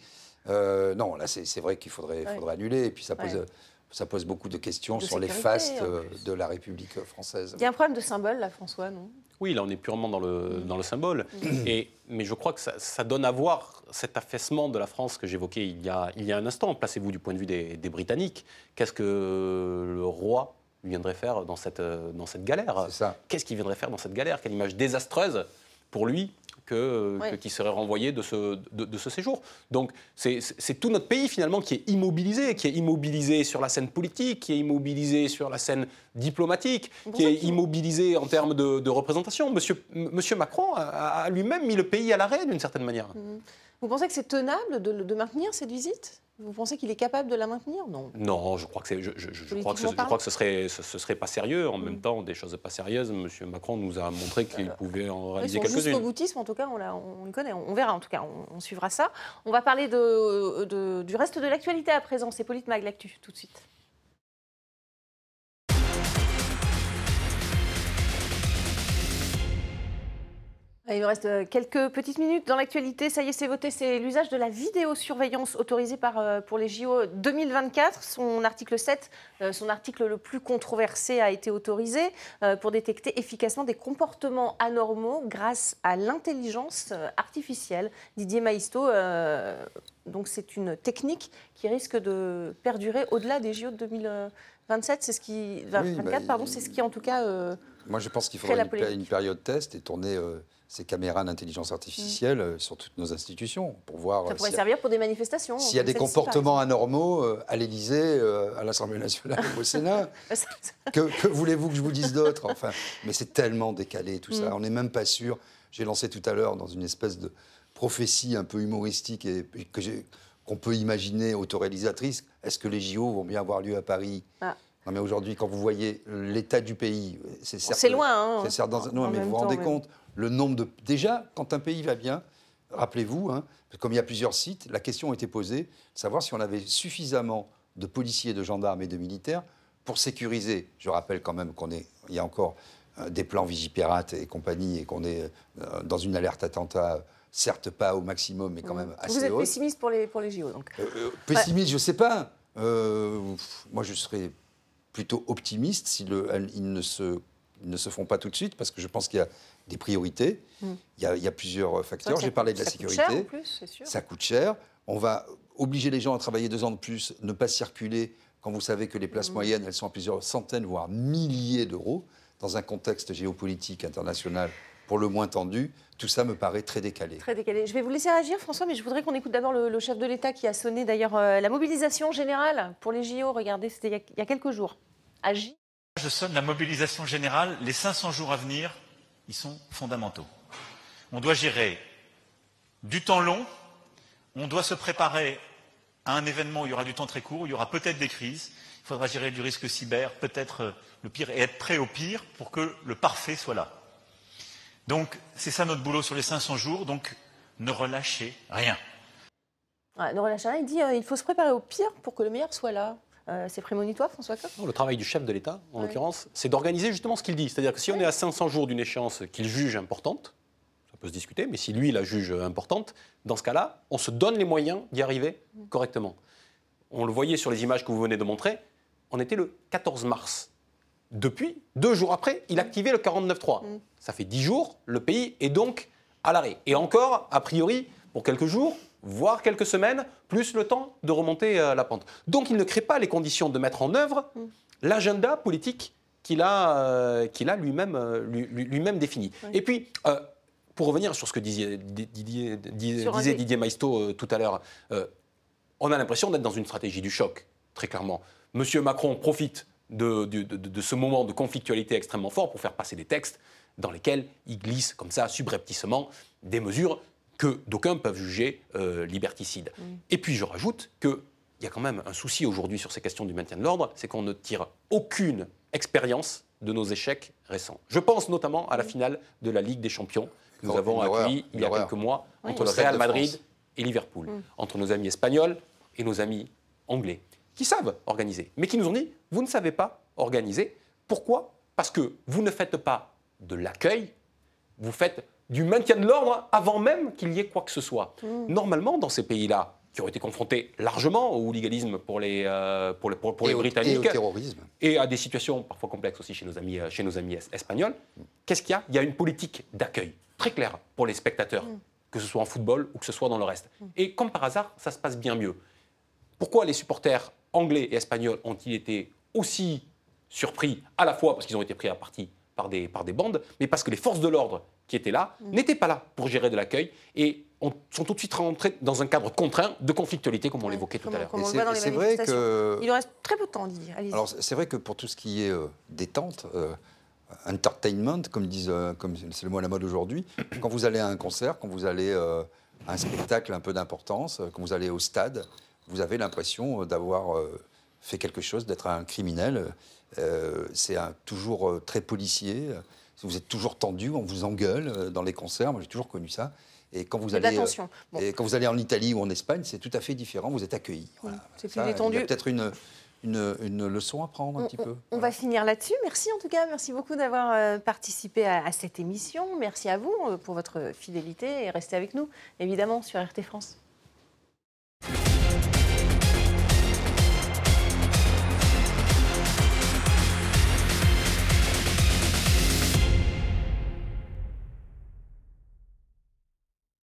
Euh, non, là c'est c'est vrai qu'il faudrait, Ouais. faudrait annuler, et puis ça pose, euh, ça pose beaucoup de questions De sur les fastes euh, plus. de la République française. Il y a un problème de symbole, là, François, non? Oui, là, on est purement dans le, dans le symbole. Mm. Et, mais je crois que ça, ça donne à voir cet affaissement de la France que j'évoquais il, y a- il y a un instant. Placez-vous du point de vue des, des Britanniques. Qu'est-ce que le roi viendrait faire dans cette, dans cette galère? Qu'est-ce qu'il viendrait faire dans cette galère? Quelle image désastreuse pour lui que, que- qui serait renvoyé de ce, de, de ce séjour. Donc c'est tout notre pays finalement qui est immobilisé, qui est immobilisé sur la scène politique, qui est immobilisé sur la scène diplomatique, qui est immobilisé en termes de, de représentation. Monsieur, Macron a, a lui-même mis le pays à l'arrêt d'une certaine manière. Mhm. Vous pensez que c'est tenable de, de maintenir cette visite? Vous pensez qu'il est capable de la maintenir? Non. Non, je crois que, je, je- je crois que, ce, je crois que ce, serait, ce, ce serait pas sérieux. En même temps, des choses pas sérieuses, Monsieur Macron nous a montré qu'il pouvait en réaliser quelques-unes. boutisme, en tout cas, on, l'a- on le connaît, on, on verra en tout cas, on, on suivra ça. On va parler de, de- du reste de l'actualité à présent, c'est Politmag l'actu, tout de suite. Il nous reste euh, quelques petites minutes dans l'actualité. Ça y est, c'est voté. C'est l'usage de la vidéosurveillance autorisée par, euh, pour les JO 2024. Son article 7, euh, son article le plus controversé, a été autorisé pour détecter efficacement des comportements anormaux grâce à l'intelligence artificielle. Didier Maisto, euh, donc c'est une technique qui risque de perdurer au-delà des JO de 2027. C'est ce qui, 24, bah, pardon, c'est ce qui en tout cas. euh, Moi, je pense qu'il la une, une période test et tourner euh, ces caméras d'intelligence artificielle euh, sur toutes nos institutions pour voir ça euh, pourrait a- servir pour des manifestations. s'il y a des comportements anormaux euh, à l'Élysée, euh, à l'Assemblée nationale, au Sénat. que, que voulez-vous que je vous dise d'autre? Enfin, mais c'est tellement décalé tout ça. Mm. On n'est même pas sûr. J'ai lancé tout à l'heure dans une espèce de prophétie un peu humoristique et, et que qu'on peut imaginer autoréalisatrice. Est-ce que les JO vont bien avoir lieu à Paris? Ah. Non, mais aujourd'hui, quand vous voyez l'état du pays, c'est certes. c'est loin, hein. C'est certes dans- non, mais vous vous rendez compte le nombre de. Déjà, quand un pays va bien, rappelez-vous, hein, comme il y a plusieurs sites, la question a été posée de savoir si on avait suffisamment de policiers, de gendarmes et de militaires pour sécuriser. Je rappelle quand même qu'on est, il y a encore euh, des plans Vigipirate et compagnie et qu'on est euh, dans une alerte attentat, certes pas au maximum, mais quand même assez Mmh. Vous êtes haute. pessimiste pour les, pour les JO, donc. Euh, pessimiste, je ne sais pas. Euh, moi, je serais plutôt optimiste si le, elles- ils, ne se, ils ne se font pas tout de suite, parce que je pense qu'il y a des priorités. Mm. Il, y a, il y a plusieurs facteurs. J'ai parlé de coûte- la ça coûte sécurité. cher, en plus, c'est sûr. Ça coûte cher. On va obliger les gens à travailler deux ans de plus, ne pas circuler, quand vous savez que les places Mm. moyennes, elles sont à plusieurs centaines, voire milliers d'euros, dans un contexte géopolitique international pour le moins tendu. Tout ça me paraît très décalé. Très décalé. Je vais vous laisser réagir, François, mais je voudrais qu'on écoute d'abord le, le chef de l'État qui a sonné d'ailleurs euh, la mobilisation générale pour les JO. Regardez, c'était il, y a- il y a quelques jours. J. Je sonne la mobilisation générale. Les 500 jours à venir, ils sont fondamentaux. On doit gérer du temps long, on doit se préparer à un événement où il y aura du temps très court, il y aura peut-être des crises. Il faudra gérer du risque cyber, peut-être euh, le pire, et être prêt au pire pour que le parfait soit là. Donc, c'est ça notre boulot sur les 500 jours. Donc, ne relâchez rien. Ouais, Nora Lachara, il dit euh, il faut se préparer au pire pour que le meilleur soit là. Euh, c'est prémonitoire, François Coq Le travail du chef de l'État, en Ouais. l'occurrence, c'est d'organiser justement ce qu'il dit. C'est-à-dire que si on est à 500 jours d'une échéance qu'il juge importante, ça peut se discuter, mais si lui la juge importante, dans ce cas-là, on se donne les moyens d'y arriver correctement. On le voyait sur les images que vous venez de montrer, on était le 14 mars. Depuis, deux jours après, il activait le 49.3. Ça fait dix jours, le pays est donc à l'arrêt. Et encore, a priori, pour quelques jours, voire quelques semaines, plus le temps de remonter euh, la pente. Donc il ne crée pas les conditions de mettre en œuvre l'agenda politique qu'il a, euh, qu'il a lui-même euh, lui- lui- lui-même défini. Et puis, euh, pour revenir sur ce que disait Didier, Didier- disait Maisto euh, tout à l'heure, on a l'impression d'être dans une stratégie du choc, très clairement. Monsieur Macron profite de, de- de- de ce moment de conflictualité extrêmement fort pour faire passer des textes dans lesquels il glisse comme ça subrepticement des mesures que d'aucuns peuvent juger euh, liberticides. Et puis je rajoute qu'il y a quand même un souci aujourd'hui sur ces questions du maintien de l'ordre, c'est qu'on ne tire aucune expérience de nos échecs récents. Je pense notamment à la finale de la Ligue des Champions que nous Oh, avons accueillie il y a quelques mois Oui. entre le Real Madrid et Liverpool, Mm. entre nos amis espagnols et nos amis anglais, qui savent organiser, mais qui nous ont dit, vous ne savez pas organiser. Pourquoi? Parce que vous ne faites pas de l'accueil, vous faites du maintien de l'ordre avant même qu'il y ait quoi que ce soit. Mm. Normalement, dans ces pays-là, qui ont été confrontés largement au hooliganisme pour les, euh, pour les, pour, pour Et les au- Britanniques, et au terrorisme. et à des situations parfois complexes aussi chez nos amis, euh, chez nos amis es- espagnols, qu'est-ce qu'il y a? Il y a une politique d'accueil très claire pour les spectateurs, que ce soit en football ou que ce soit dans le reste. Et comme par hasard, ça se passe bien mieux. Pourquoi les supporters anglais et espagnols ont-ils été aussi surpris à la fois parce qu'ils ont été pris à partie par des, par des bandes, mais parce que les forces de l'ordre qui étaient là n'étaient pas là pour gérer de l'accueil et ont- sont tout de suite rentrés dans un cadre contraint de conflictualité, comme on l'évoquait tout à l'heure. On c'est- vrai que- Il reste très peu de temps, Didier. Allez-y. Alors, c'est vrai que pour tout ce qui est euh, détente, euh, entertainment, comme disent, euh, comme c'est le mot à la mode aujourd'hui, quand vous allez à un concert, quand vous allez euh, à un spectacle un peu d'importance, quand vous allez au stade, vous avez l'impression d'avoir euh, fait quelque chose, d'être un criminel. Euh, c'est un- toujours euh, très policier. Vous êtes toujours tendu, on vous engueule euh, dans les concerts. Moi, j'ai toujours connu ça. Et quand vous allez, euh, l'attention. Bon. et quand vous allez en Italie ou en Espagne, c'est tout à fait différent. Vous êtes accueilli. Voilà. c'est plus détendu. Il y a peut-être une, une, une leçon à prendre un On- petit peu. On va finir là-dessus. Merci en tout cas. Merci beaucoup d'avoir euh, participé à, à cette émission. Merci à vous pour votre fidélité et restez avec nous, évidemment, sur RT France.